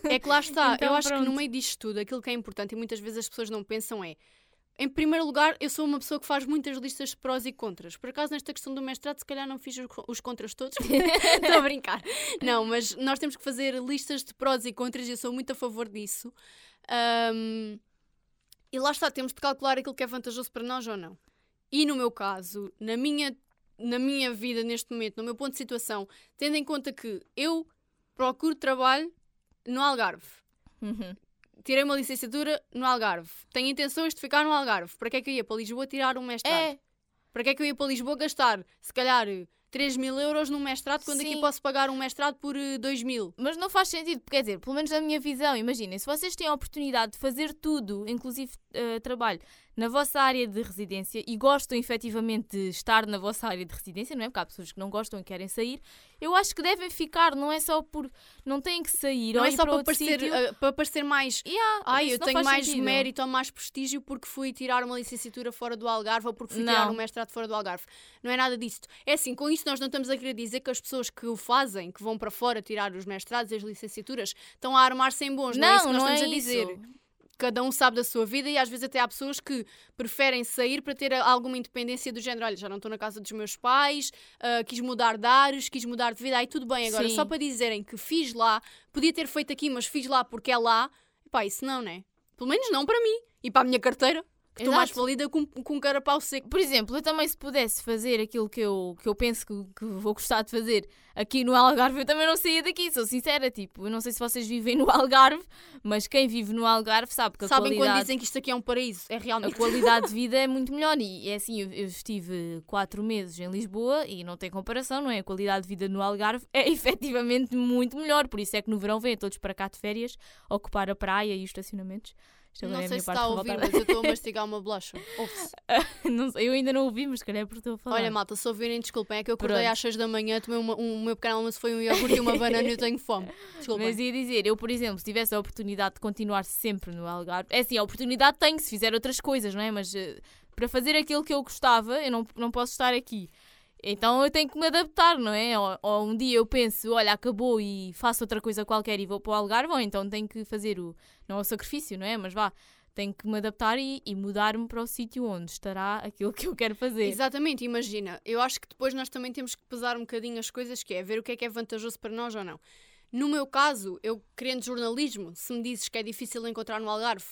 [SPEAKER 1] É que lá [LAUGHS] está.
[SPEAKER 2] Então,
[SPEAKER 1] eu acho que no
[SPEAKER 2] pronto.
[SPEAKER 1] meio disto tudo, aquilo que é importante e muitas vezes as pessoas não pensam é. Em primeiro lugar, eu sou uma pessoa que faz muitas listas de prós e contras. Por acaso, nesta questão do mestrado, se calhar não fiz os co- os contras todos. [LAUGHS] Estou a brincar. Não, mas nós temos que fazer listas de prós e contras e eu sou muito a favor disso. Ahm, e lá está, temos de calcular aquilo que é vantajoso para nós ou não. E no meu caso, na minha, na minha vida neste momento, no meu ponto de situação, tendo em conta que eu procuro trabalho no Algarve.
[SPEAKER 2] Uhum.
[SPEAKER 1] Tirei uma licenciatura no Algarve. Tenho intenções de ficar no Algarve. Para que é que eu ia para Lisboa tirar um mestrado?
[SPEAKER 2] É,
[SPEAKER 1] Para que é que eu ia para Lisboa gastar, se calhar, 3 mil euros num mestrado, quando aqui
[SPEAKER 2] Sim.
[SPEAKER 1] posso pagar um mestrado por eh, 2 mil?
[SPEAKER 2] Mas não faz sentido, porque, quer dizer, pelo menos na minha visão, imaginem, se vocês têm a oportunidade de fazer tudo, inclusive eh, trabalho, na vossa área de residência e gostam efetivamente de estar na vossa área de residência, não é? Porque há pessoas que não gostam e querem sair, eu acho que devem ficar, não é só por. Não têm que sair.
[SPEAKER 1] Não é só
[SPEAKER 2] para
[SPEAKER 1] para parecer, ah, para parecer mais.
[SPEAKER 2] Yeah,
[SPEAKER 1] Ai,
[SPEAKER 2] isso
[SPEAKER 1] eu
[SPEAKER 2] não
[SPEAKER 1] tenho mais
[SPEAKER 2] sentido.
[SPEAKER 1] mérito ou mais prestígio porque fui tirar uma licenciatura fora do Algarve ou porque fui
[SPEAKER 2] Não.
[SPEAKER 1] tirar um mestrado fora do Algarve. Não é nada disso. É assim, com isto nós não estamos a querer dizer que as pessoas que o fazem, que vão para fora tirar os mestrados e as licenciaturas, estão a armar-se em bons. Não, é isso que nós
[SPEAKER 2] não
[SPEAKER 1] estamos
[SPEAKER 2] é
[SPEAKER 1] a dizer.
[SPEAKER 2] isso.
[SPEAKER 1] Cada um sabe da sua vida e às vezes até há pessoas que preferem sair para ter alguma independência do género. Olha, já não estou na casa dos meus pais, ah, quis mudar de ares, quis mudar de vida, aí tudo bem. Agora,
[SPEAKER 2] Sim.
[SPEAKER 1] só para dizerem que fiz lá, podia ter feito aqui, mas fiz lá porque é lá, pá, isso não, né? Pelo menos não para mim e para a minha carteira, que estou mais
[SPEAKER 2] Exato.
[SPEAKER 1] valida com, com um carapau seco.
[SPEAKER 2] Por exemplo, eu também se pudesse fazer aquilo que eu, que eu penso que, que vou gostar de fazer aqui no Algarve, eu também não saía daqui, sou sincera, tipo, eu não sei se vocês vivem no Algarve, mas quem vive no Algarve sabe que a
[SPEAKER 1] Sabem quando
[SPEAKER 2] qualidade...
[SPEAKER 1] dizem que isto aqui é um paraíso? É
[SPEAKER 2] A
[SPEAKER 1] realmente.
[SPEAKER 2] qualidade de [LAUGHS] vida é muito melhor e é assim, eu, eu estive quatro meses em Lisboa e não tem comparação, não é? A qualidade de vida no Algarve é [LAUGHS] efetivamente muito melhor, por isso é que no verão vêm todos para cá de férias, ocupar a praia e os estacionamentos. Isto
[SPEAKER 1] Não
[SPEAKER 2] é
[SPEAKER 1] sei se está a ouvir, mas eu estou a [LAUGHS] mastigar uma bolacha. Ouve-se. [LAUGHS]
[SPEAKER 2] Eu ainda não ouvi, mas se calhar é porque estou a falar.
[SPEAKER 1] Olha, malta, se ouvirem, desculpem, é que eu acordei
[SPEAKER 2] Pronto.
[SPEAKER 1] às 6 da manhã, tomei uma, um, o meu pequeno almoço foi um iogurte e uma banana e eu tenho fome. [LAUGHS] Desculpem.
[SPEAKER 2] Mas ia dizer, eu, por exemplo, se tivesse a oportunidade de continuar sempre no Algarve, é assim, a oportunidade tenho se fizer outras coisas, não é? Mas eh, para fazer aquilo que eu gostava, eu não, não posso estar aqui. Então eu tenho que me adaptar, não é? Ou, ou um dia eu penso, olha, acabou e faço outra coisa qualquer e vou para o Algarve, ou então tenho que fazer o, não o sacrifício, não é? Mas vá, tenho que me adaptar e, e mudar-me para o sítio onde estará aquilo que eu quero fazer.
[SPEAKER 1] Exatamente, imagina. Eu acho que depois nós também temos que pesar um bocadinho as coisas, que é ver o que é que é vantajoso para nós ou não. No meu caso, eu querendo jornalismo, se me dizes que é difícil encontrar no Algarve,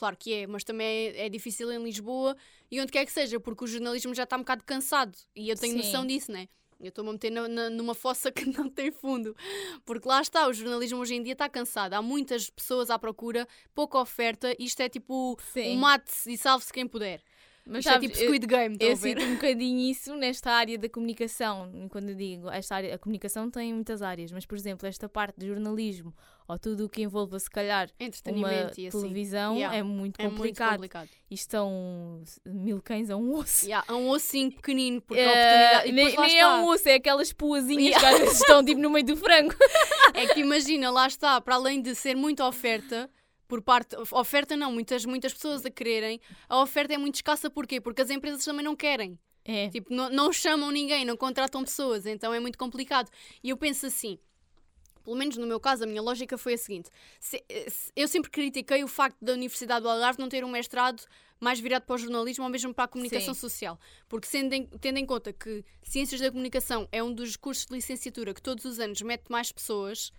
[SPEAKER 1] claro que é, mas também é, é difícil em Lisboa e onde quer que seja, porque o jornalismo já está um bocado cansado e eu tenho
[SPEAKER 2] Sim.
[SPEAKER 1] noção disso, né? Eu estou-me a meter na- na- numa fossa [LAUGHS] que não tem fundo. Porque lá está, o jornalismo hoje em dia está cansado. Há muitas pessoas à procura, pouca oferta. Isto é tipo
[SPEAKER 2] Sim.
[SPEAKER 1] um mate-se e salve-se quem puder.
[SPEAKER 2] Mas
[SPEAKER 1] Isto é
[SPEAKER 2] sabes,
[SPEAKER 1] tipo
[SPEAKER 2] eu-
[SPEAKER 1] Squid Game,
[SPEAKER 2] Eu
[SPEAKER 1] ver?
[SPEAKER 2] sinto um bocadinho isso nesta área da comunicação. Quando eu digo esta área, a comunicação tem muitas áreas, mas por exemplo, esta parte de jornalismo ou tudo o que envolva se calhar uma
[SPEAKER 1] Entretenimento e assim.
[SPEAKER 2] televisão
[SPEAKER 1] Yeah.
[SPEAKER 2] é muito
[SPEAKER 1] É muito
[SPEAKER 2] complicado. E estão mil cães a um osso.
[SPEAKER 1] Yeah, há um ossinho pequenino, porque a
[SPEAKER 2] Eh,
[SPEAKER 1] oportunidade.
[SPEAKER 2] Nem nem é um osso, é aquelas puazinhas
[SPEAKER 1] Yeah.
[SPEAKER 2] que às vezes estão tipo no meio do frango. [LAUGHS]
[SPEAKER 1] É que imagina, lá está, para além de ser muita oferta, por parte. Oferta não, muitas, muitas pessoas a quererem, a oferta é muito escassa, porquê? Porque as empresas também não querem.
[SPEAKER 2] É.
[SPEAKER 1] Tipo, não, não chamam ninguém, não contratam pessoas, então é muito complicado. E eu penso assim. Pelo menos no meu caso, a minha lógica foi a seguinte: se- se- eu sempre critiquei o facto da Universidade do Algarve não ter um mestrado mais virado para o jornalismo ou mesmo para a comunicação
[SPEAKER 2] Sim.
[SPEAKER 1] social. Porque em- tendo em conta que Ciências da Comunicação é um dos cursos de licenciatura que todos os anos mete mais pessoas,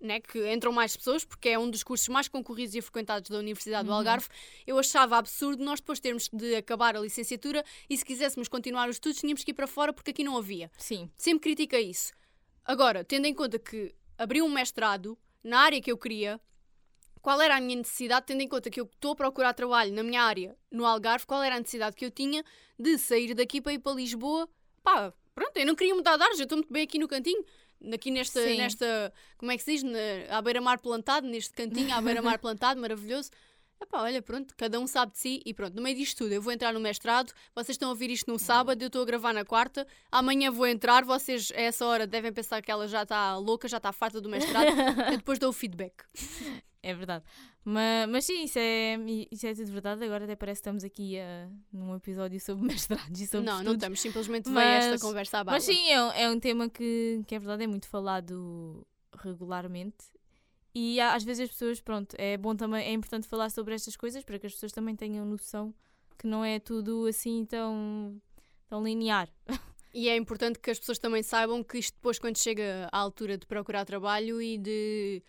[SPEAKER 1] né, que entram mais pessoas, porque é um dos cursos mais concorridos e frequentados da Universidade do Algarve, eu achava absurdo nós depois termos de acabar a licenciatura e se quiséssemos continuar os estudos tínhamos que ir para fora porque aqui não havia.
[SPEAKER 2] Sim.
[SPEAKER 1] Sempre critiquei isso. Agora, tendo em conta que abri um mestrado na área que eu queria, qual era a minha necessidade, tendo em conta que eu estou a procurar trabalho na minha área, no Algarve, qual era a necessidade que eu tinha de sair daqui para ir para Lisboa? Pá, pronto, eu não queria mudar de áreas, eu estou muito bem aqui no cantinho. Aqui nesta,
[SPEAKER 2] Sim.
[SPEAKER 1] nesta, como é que se diz? Na, à beira-mar plantado, neste cantinho, à beira-mar [LAUGHS] plantado, maravilhoso. Epá, olha, pronto, cada um sabe de si e pronto, no meio disto tudo, eu vou entrar no mestrado, vocês estão a ouvir isto num sábado, eu estou a gravar na quarta, amanhã vou entrar, vocês a essa hora devem pensar que ela já está louca, já está farta do mestrado, eu depois dou o feedback. [LAUGHS]
[SPEAKER 2] É verdade. Mas, mas sim, isso é, isso é tudo verdade. Agora até parece que estamos aqui ah, num episódio sobre [LAUGHS] mestrados e sobre
[SPEAKER 1] não, não
[SPEAKER 2] estudos.
[SPEAKER 1] estamos, simplesmente vem
[SPEAKER 2] Mas-
[SPEAKER 1] esta conversa à base.
[SPEAKER 2] Mas sim, é, um- é um tema que, que é verdade, é muito falado regularmente. E às vezes as pessoas, pronto, é bom também, é importante falar sobre estas coisas para que as pessoas também tenham noção que não é tudo assim tão, tão linear.
[SPEAKER 1] E é importante que as pessoas também saibam que isto depois, quando chega à altura de procurar trabalho e de,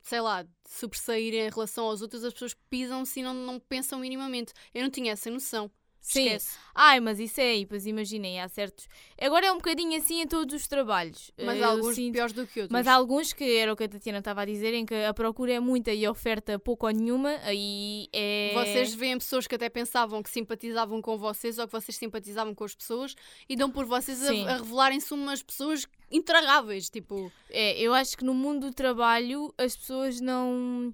[SPEAKER 1] sei lá, de sobressair em relação aos outros, as pessoas pisam-se e não, não pensam minimamente. Eu não tinha essa noção.
[SPEAKER 2] Sim.
[SPEAKER 1] Esquece.
[SPEAKER 2] Ai, mas isso é aí, pois imaginem, há certos. Agora é um bocadinho assim em todos os trabalhos.
[SPEAKER 1] Mas há alguns
[SPEAKER 2] sinto-
[SPEAKER 1] piores do que outros.
[SPEAKER 2] Mas há alguns que era o que a Tatiana estava a dizer, em que a procura é muita e a oferta pouco ou nenhuma, aí é.
[SPEAKER 1] Vocês veem pessoas que até pensavam que simpatizavam com vocês ou que vocês simpatizavam com as pessoas e dão por vocês
[SPEAKER 2] Sim.
[SPEAKER 1] a, a revelarem-se umas pessoas intragáveis. Tipo,
[SPEAKER 2] É, eu acho que no mundo do trabalho as pessoas não.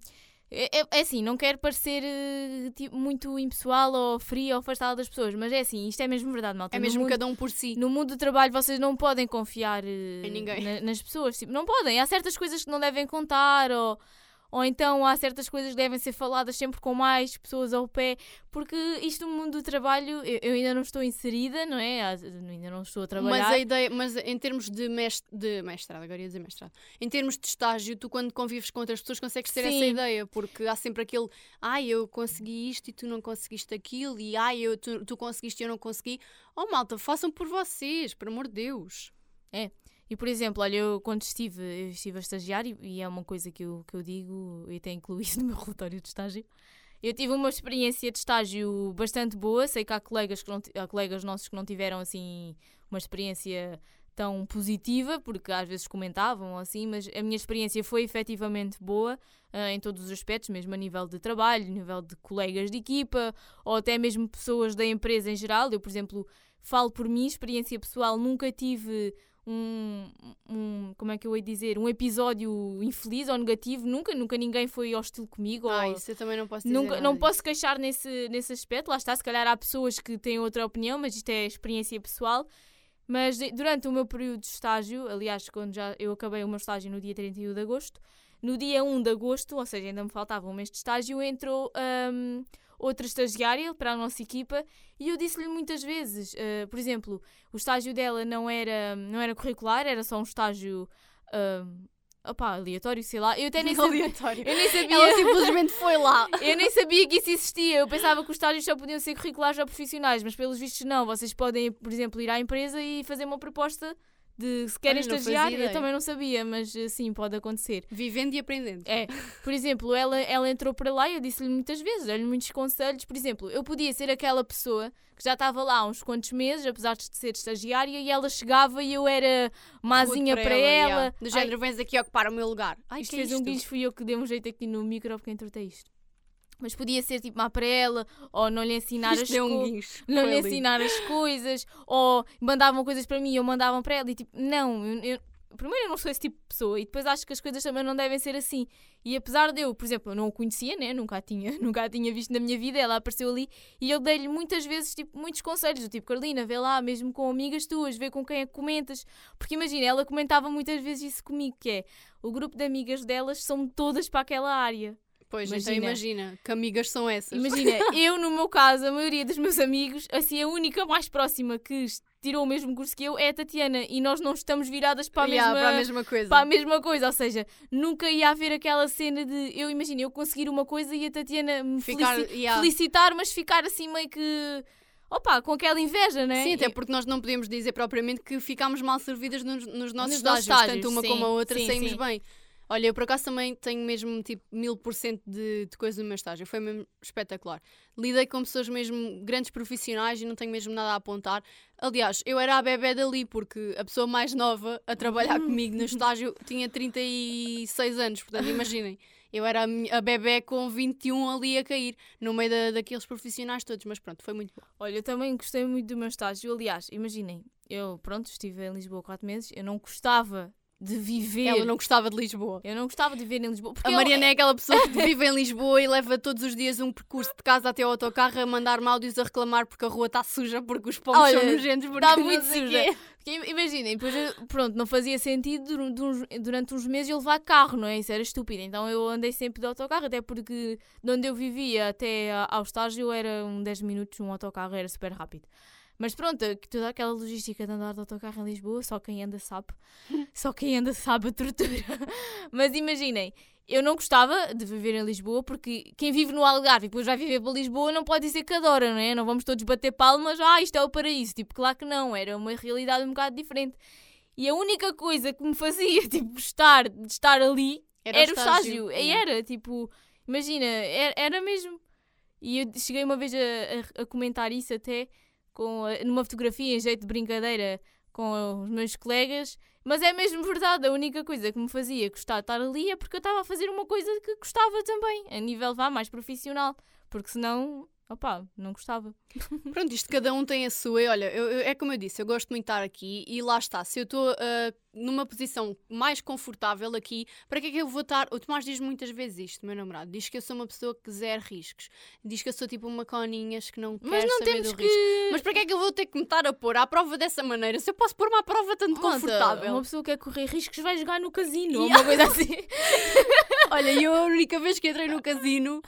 [SPEAKER 2] É, é, é assim, não quero parecer eh, tipo, muito impessoal ou frio ou afastado das pessoas, mas é assim, isto é mesmo verdade, malta.
[SPEAKER 1] É mesmo
[SPEAKER 2] mundo-
[SPEAKER 1] cada um por si.
[SPEAKER 2] No mundo do trabalho vocês não podem confiar eh,
[SPEAKER 1] Em ninguém.
[SPEAKER 2] na- nas pessoas. Tipo, não podem. Há certas coisas que não devem contar ou, ou então há certas coisas que devem ser faladas sempre com mais pessoas ao pé. Porque isto no mundo do trabalho, eu, eu ainda não estou inserida, não é? Ainda não estou a trabalhar.
[SPEAKER 1] Mas a ideia, mas em termos de, mest, de mestrado, agora ia dizer mestrado, em termos de estágio, tu quando convives com outras pessoas consegues ter essa
[SPEAKER 2] Sim.
[SPEAKER 1] ideia, porque há sempre aquele, ai, eu consegui isto e tu não conseguiste aquilo, e ai, eu, tu, tu conseguiste e eu não consegui. Oh malta, façam por vocês, por amor de Deus.
[SPEAKER 2] E por exemplo, olha, eu quando estive, eu estive a estagiar e, e é uma coisa que eu, que eu digo e até incluí no meu [LAUGHS] relatório de estágio. Eu tive uma experiência de estágio bastante boa. Sei que há colegas, que não, há colegas nossos que não tiveram assim uma experiência tão positiva, porque às vezes comentavam assim, mas a minha experiência foi efetivamente boa ah, em todos os aspectos, mesmo a nível de trabalho, a nível de colegas de equipa, ou até mesmo pessoas da empresa em geral. Eu, por exemplo, falo por mim, experiência pessoal, nunca tive um, um- como é que eu ia dizer, um episódio infeliz ou negativo, nunca, nunca ninguém foi hostil comigo.
[SPEAKER 1] Ah,
[SPEAKER 2] ou,
[SPEAKER 1] isso eu também não posso dizer
[SPEAKER 2] nunca, não posso queixar nesse, nesse aspecto, lá está, se calhar há pessoas que têm outra opinião, mas isto é experiência pessoal. Mas durante o meu período de estágio, aliás, quando já eu acabei o meu estágio no dia 31 de agosto, no dia 1 de agosto, ou seja, ainda me faltava um mês de estágio, entrou hum, outra estagiária para a nossa equipa e eu disse-lhe muitas vezes, eh, por exemplo, o estágio dela não era, não era curricular, era só um estágio hum, opá, aleatório, sei lá. Eu até nem [LAUGHS] sabia,
[SPEAKER 1] Aleatório.
[SPEAKER 2] eu nem sabia.
[SPEAKER 1] Ela simplesmente foi lá. [LAUGHS]
[SPEAKER 2] Eu nem sabia que isso existia. Eu pensava que os estágios só podiam ser curriculares ou profissionais, mas pelos vistos não. Vocês podem, por exemplo, ir à empresa e fazer uma proposta de se querem
[SPEAKER 1] Olha,
[SPEAKER 2] estagiar. Eu também não sabia, mas eh, sim, pode acontecer.
[SPEAKER 1] Vivendo e aprendendo.
[SPEAKER 2] É, por exemplo, ela, ela entrou para lá e eu disse-lhe muitas vezes, dei-lhe muitos conselhos. Por exemplo, eu podia ser aquela pessoa que já estava lá há uns quantos meses, apesar de ser estagiária, e ela chegava e eu era mazinha
[SPEAKER 1] Rude
[SPEAKER 2] para, ela.
[SPEAKER 1] yeah. Do
[SPEAKER 2] Ai,
[SPEAKER 1] género, vens aqui ocupar o meu lugar. Ai,
[SPEAKER 2] isto
[SPEAKER 1] que é
[SPEAKER 2] fez um
[SPEAKER 1] isto?
[SPEAKER 2] guincho, fui eu que dei um jeito aqui no micro porque entretei isto. Mas podia ser tipo má para ela, ou não lhe ensinar
[SPEAKER 1] Isto
[SPEAKER 2] as
[SPEAKER 1] um
[SPEAKER 2] coisas.
[SPEAKER 1] guincho.
[SPEAKER 2] não lhe
[SPEAKER 1] ali.
[SPEAKER 2] ensinar as coisas, ou mandavam coisas para mim, ou mandavam para ela, e tipo, não, eu, eu- primeiro eu não sou esse tipo de pessoa, e depois acho que as coisas também não devem ser assim. E apesar de eu, por exemplo, eu não o conhecia, né? nunca a tinha, [LAUGHS] nunca a tinha visto na minha vida, ela apareceu ali, e eu dei-lhe muitas vezes tipo, muitos conselhos, do tipo, Carolina, vê lá, mesmo com amigas tuas, vê com quem é que comentas, porque imagina, ela comentava muitas vezes isso comigo, que é, o grupo de amigas delas são todas para aquela área.
[SPEAKER 1] Pois,
[SPEAKER 2] Imagina.
[SPEAKER 1] então imagina, que amigas são essas.
[SPEAKER 2] Imagina, [LAUGHS] eu no meu caso, a maioria dos meus amigos, assim, a única mais próxima que tirou o mesmo curso que eu é a Tatiana e nós não estamos viradas para a,
[SPEAKER 1] Yeah,
[SPEAKER 2] mesma,
[SPEAKER 1] para a mesma coisa.
[SPEAKER 2] para a mesma coisa, ou seja, nunca ia haver aquela cena de eu imagino eu conseguir uma coisa e a Tatiana me
[SPEAKER 1] Ficar,
[SPEAKER 2] felici-
[SPEAKER 1] yeah.
[SPEAKER 2] felicitar, mas ficar assim meio que opa, com aquela inveja, né?
[SPEAKER 1] Sim, até porque nós não podemos dizer propriamente que ficámos mal servidas nos, nos nossos
[SPEAKER 2] nossos
[SPEAKER 1] estágios,
[SPEAKER 2] estágios,
[SPEAKER 1] tanto uma
[SPEAKER 2] sim,
[SPEAKER 1] como a outra
[SPEAKER 2] sim,
[SPEAKER 1] saímos
[SPEAKER 2] sim.
[SPEAKER 1] bem. Olha, eu por acaso também tenho mesmo tipo mil por cento de de coisa no meu estágio, foi mesmo espetacular. Lidei com pessoas mesmo grandes profissionais e não tenho mesmo nada a apontar. Aliás, eu era a bebé dali porque a pessoa mais nova a trabalhar comigo no estágio tinha 36 anos, portanto imaginem. Eu era a bebé com 21 ali a cair, no meio da, daqueles profissionais todos, mas pronto, foi muito bom.
[SPEAKER 2] Olha, eu também gostei muito do meu estágio. Aliás, imaginem, eu, pronto, estive em Lisboa quatro meses, eu não gostava de viver.
[SPEAKER 1] Ela não gostava de Lisboa.
[SPEAKER 2] Eu não gostava de viver em Lisboa. Porque
[SPEAKER 1] A Mariana é aquela pessoa que vive em Lisboa e leva todos os dias um percurso de casa até ao autocarro a mandar-me áudios a reclamar porque a rua está suja, porque os pombos
[SPEAKER 2] Olha,
[SPEAKER 1] são nojentos, porque
[SPEAKER 2] Está muito suja.
[SPEAKER 1] quê.
[SPEAKER 2] Porque im- Imaginem, depois pronto, não fazia sentido dur- dur- durante uns meses eu levar carro, não é? Isso era estúpido. Então eu andei sempre de autocarro, até porque de onde eu vivia até ao estágio era um 10 minutos, um autocarro era super rápido. Mas pronto, toda aquela logística de andar de autocarro em Lisboa, só quem anda sabe. [LAUGHS] Só quem anda sabe a tortura. [LAUGHS] Mas imaginem, eu não gostava de viver em Lisboa porque quem vive no Algarve e depois vai viver para Lisboa não pode dizer que adora, não é? Não vamos todos bater palmas, ah, isto é o paraíso. Tipo, claro que não, era uma realidade um bocado diferente. E a única coisa que me fazia, [LAUGHS] tipo, gostar de estar ali era, o estágio. E era, tipo, imagina, era, era mesmo. E eu cheguei uma vez a, a- a comentar isso até com, numa fotografia em jeito de brincadeira com os meus colegas, mas é mesmo verdade, a única coisa que me fazia gostar de estar ali é porque eu estava a fazer uma coisa que gostava também, a nível vá mais profissional, porque senão, opá, não gostava. [LAUGHS]
[SPEAKER 1] Pronto, isto cada um tem a sua. E olha, eu- eu- é como eu disse, eu gosto muito de estar aqui e lá está. Se eu estou a numa posição mais confortável aqui, para que é que eu vou estar. O Tomás diz muitas vezes isto, meu namorado. Diz que eu sou uma pessoa que zero riscos. Diz que eu sou tipo uma coninhas que não
[SPEAKER 2] Mas
[SPEAKER 1] quer
[SPEAKER 2] não
[SPEAKER 1] saber
[SPEAKER 2] temos
[SPEAKER 1] do
[SPEAKER 2] que.
[SPEAKER 1] risco. Mas para que é que eu vou ter que me estar a pôr à prova dessa maneira? Se eu posso pôr-me à prova tanto
[SPEAKER 2] Malta,
[SPEAKER 1] confortável.
[SPEAKER 2] Uma pessoa que quer correr riscos vai jogar no casino
[SPEAKER 1] Yeah.
[SPEAKER 2] uma [LAUGHS] coisa assim.
[SPEAKER 1] Olha, eu a única vez que entrei no casino,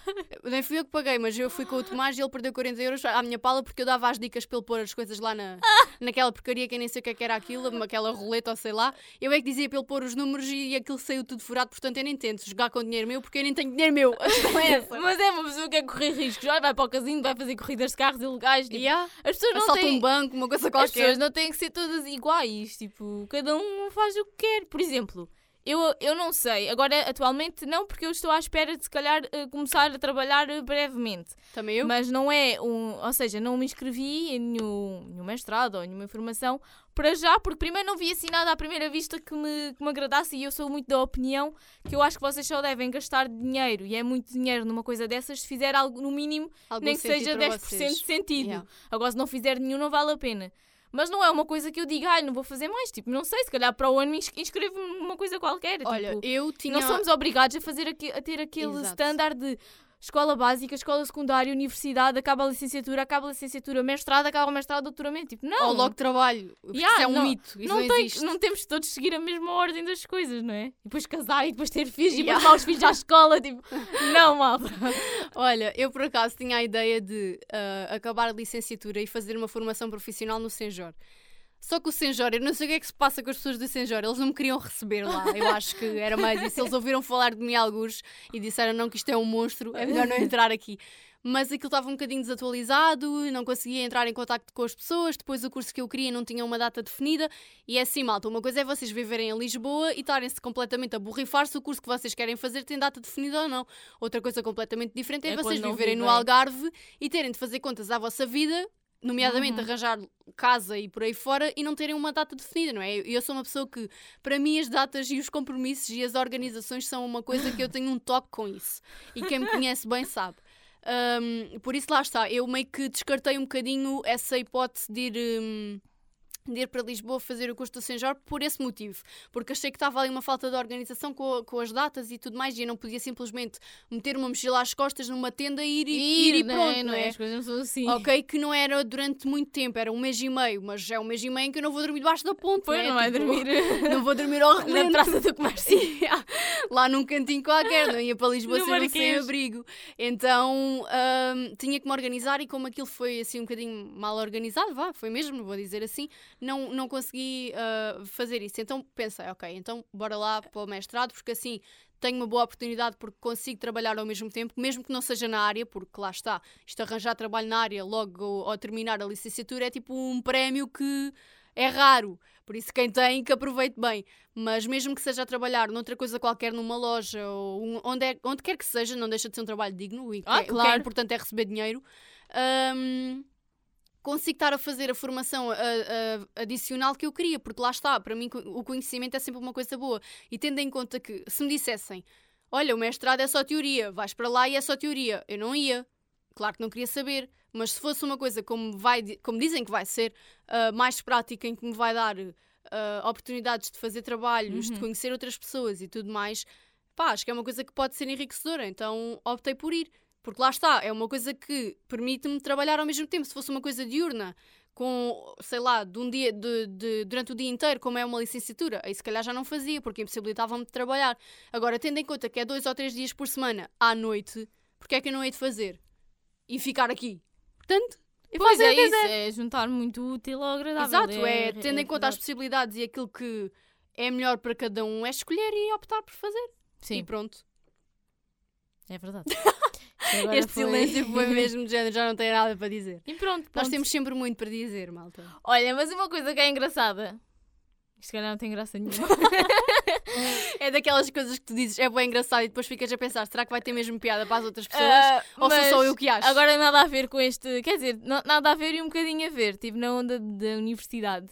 [SPEAKER 1] nem fui eu que paguei, mas eu fui com o Tomás e ele perdeu 40 euros à minha pala porque eu dava as dicas para ele pôr as coisas lá na, naquela porcaria que eu nem sei o que é que era aquilo, aquela roleta ou sei lá. Eu é que dizia para ele pôr os números e aquilo saiu tudo furado, portanto eu nem tento jogar com dinheiro meu porque eu nem tenho dinheiro meu. A questão é essa.
[SPEAKER 2] Mas é uma pessoa que quer correr riscos. Olha, vai para o casino, vai fazer corridas de carros ilegais. Tipo,
[SPEAKER 1] Yeah.
[SPEAKER 2] As pessoas não
[SPEAKER 1] Assalta
[SPEAKER 2] têm.
[SPEAKER 1] um banco, uma coisa
[SPEAKER 2] As
[SPEAKER 1] qualquer.
[SPEAKER 2] pessoas não têm que ser todas iguais. Tipo, cada um faz o que quer. Por exemplo, eu, eu não sei. Agora, atualmente, não, porque eu estou à espera de, se calhar, eh, começar a trabalhar eh, brevemente.
[SPEAKER 1] Também eu?
[SPEAKER 2] Mas não é um. Ou seja, não me inscrevi em nenhum, nenhum mestrado ou nenhuma formação para já, porque primeiro não vi assim nada à primeira vista que me, que me agradasse e eu sou muito da opinião que eu acho que vocês só devem gastar dinheiro e é muito dinheiro numa coisa dessas se fizer algo no mínimo,
[SPEAKER 1] Algum
[SPEAKER 2] nem que seja
[SPEAKER 1] para
[SPEAKER 2] 10%
[SPEAKER 1] vocês.
[SPEAKER 2] de sentido.
[SPEAKER 1] Yeah.
[SPEAKER 2] Agora, se não fizer nenhum, não vale a pena. Mas não é uma coisa que eu diga, ai, não vou fazer mais. Tipo, não sei, se calhar para o ano me ins- inscrevo-me numa coisa qualquer.
[SPEAKER 1] Olha,
[SPEAKER 2] tipo,
[SPEAKER 1] eu tinha.
[SPEAKER 2] não somos obrigados a, fazer aqui, a ter aquele
[SPEAKER 1] Exato.
[SPEAKER 2] standard de escola básica, escola secundária, universidade, acaba a licenciatura, acaba a licenciatura, mestrado, acaba o mestrado, doutoramento. Tipo, não.
[SPEAKER 1] Ou logo trabalho. Porque
[SPEAKER 2] Yeah,
[SPEAKER 1] isso é um
[SPEAKER 2] não-
[SPEAKER 1] mito. Isso
[SPEAKER 2] não,
[SPEAKER 1] não,
[SPEAKER 2] tem- não temos todos de seguir a mesma ordem das coisas, não é? E depois casar e depois ter filhos e
[SPEAKER 1] Yeah.
[SPEAKER 2] depois levar os filhos à escola, tipo, [LAUGHS] não, malta.
[SPEAKER 1] Olha, eu por acaso tinha a ideia de ah, acabar a licenciatura e fazer uma formação profissional no Senjor. Só que o Senjor, eu não sei o que é que se passa com as pessoas do Senjor, eles não me queriam receber lá. Eu acho que era mais isso. Eles ouviram falar de mim alguns e disseram não que isto é um monstro, é melhor não entrar aqui. Mas aquilo estava um bocadinho desatualizado, não conseguia entrar em contacto com as pessoas. Depois o curso que eu queria não tinha uma data definida. E é assim, malta, uma coisa é vocês viverem em Lisboa e estarem-se completamente a borrifar se o curso que vocês querem fazer tem data definida ou não. Outra coisa completamente diferente é,
[SPEAKER 2] É
[SPEAKER 1] vocês viverem no. Algarve e terem de fazer contas à vossa vida, nomeadamente
[SPEAKER 2] Uhum.
[SPEAKER 1] arranjar casa e por aí fora, e não terem uma data definida, não é? Eu, sou uma pessoa que, para mim, as datas e os compromissos e as organizações são uma coisa que eu tenho um toque com isso. E quem me conhece bem sabe. Ahm, por isso, lá está. Eu meio que descartei um bocadinho essa hipótese de ir. hum, de ir para Lisboa fazer o curso do Senjor por esse motivo, porque achei que estava ali uma falta de organização com, a- com as datas e tudo mais, e eu não podia simplesmente meter uma mochila às costas numa tenda e ir e, ir, e
[SPEAKER 2] né?
[SPEAKER 1] pronto, não é?
[SPEAKER 2] As coisas não são assim.
[SPEAKER 1] Ok, que não era durante muito tempo, era um mês e meio, mas é um mês e meio em que eu não vou dormir debaixo da ponte,
[SPEAKER 2] Pois, não vai
[SPEAKER 1] Tipo,
[SPEAKER 2] dormir [LAUGHS]
[SPEAKER 1] Não vou dormir ao [LAUGHS]
[SPEAKER 2] na
[SPEAKER 1] relento.
[SPEAKER 2] praça do comércio. [LAUGHS]
[SPEAKER 1] Lá num cantinho qualquer, não ia para Lisboa
[SPEAKER 2] No
[SPEAKER 1] ser um sem-abrigo. Então hum, tinha que me organizar e como aquilo foi assim um bocadinho mal organizado, vá, foi mesmo, vou dizer assim, não, não consegui ah, fazer isso. Então pensei, ok, então bora lá para o mestrado, porque assim tenho uma boa oportunidade porque consigo trabalhar ao mesmo tempo, mesmo que não seja na área, porque lá está, isto arranjar trabalho na área logo ao, ao terminar a licenciatura é tipo um prémio que é raro. Por isso, quem tem, que aproveite bem. Mas mesmo que seja a trabalhar noutra coisa qualquer, numa loja ou um- onde, é- onde quer que seja, não deixa de ser um trabalho digno. E
[SPEAKER 2] Ah,
[SPEAKER 1] que- o que é
[SPEAKER 2] claro.
[SPEAKER 1] importante é receber dinheiro. Ahm, consigo estar a fazer a formação a- a- adicional que eu queria, porque lá está, para mim o conhecimento é sempre uma coisa boa. E tendo em conta que, se me dissessem, olha, o mestrado é só teoria, vais para lá e é só teoria, eu não ia. Claro que não queria saber, mas se fosse uma coisa como, vai, como dizem que vai ser, ah, mais prática, em que me vai dar ah, oportunidades de fazer trabalhos, de
[SPEAKER 2] Uhum.
[SPEAKER 1] conhecer outras pessoas e tudo mais, pá, acho que é uma coisa que pode ser enriquecedora, então optei por ir. Porque lá está, é uma coisa que permite-me trabalhar ao mesmo tempo. Se fosse uma coisa diurna, com, sei lá, de um dia, de, de- durante o dia inteiro, como é uma licenciatura, aí se calhar já não fazia, porque impossibilitava-me de trabalhar. Agora, tendo em conta que é dois ou três dias por semana, à noite, porque é que eu não hei de fazer? E ficar aqui. Portanto, eu
[SPEAKER 2] Pois é isso, é juntar muito útil ao agradável.
[SPEAKER 1] Exato, é, tendo em conta as possibilidades e aquilo que é melhor para cada um, é escolher e optar por fazer. E
[SPEAKER 2] Sim,
[SPEAKER 1] pronto.
[SPEAKER 2] é verdade. [LAUGHS] Agora
[SPEAKER 1] este
[SPEAKER 2] foi-
[SPEAKER 1] silêncio foi [LAUGHS] mesmo de género, já não tenho nada para dizer.
[SPEAKER 2] E pronto,
[SPEAKER 1] Nós
[SPEAKER 2] pronto.
[SPEAKER 1] temos sempre muito para dizer, malta.
[SPEAKER 2] Olha, mas uma coisa que é engraçada. Isto se calhar não tem graça nenhuma. [LAUGHS]
[SPEAKER 1] É daquelas coisas que tu dizes, é bem engraçado e depois ficas a pensar, será que vai ter mesmo piada para as outras pessoas?
[SPEAKER 2] Ah,
[SPEAKER 1] Ou sou só eu que acho?
[SPEAKER 2] Agora nada a ver com este. Quer dizer, na- nada a ver e um bocadinho a ver. Estive na onda da universidade.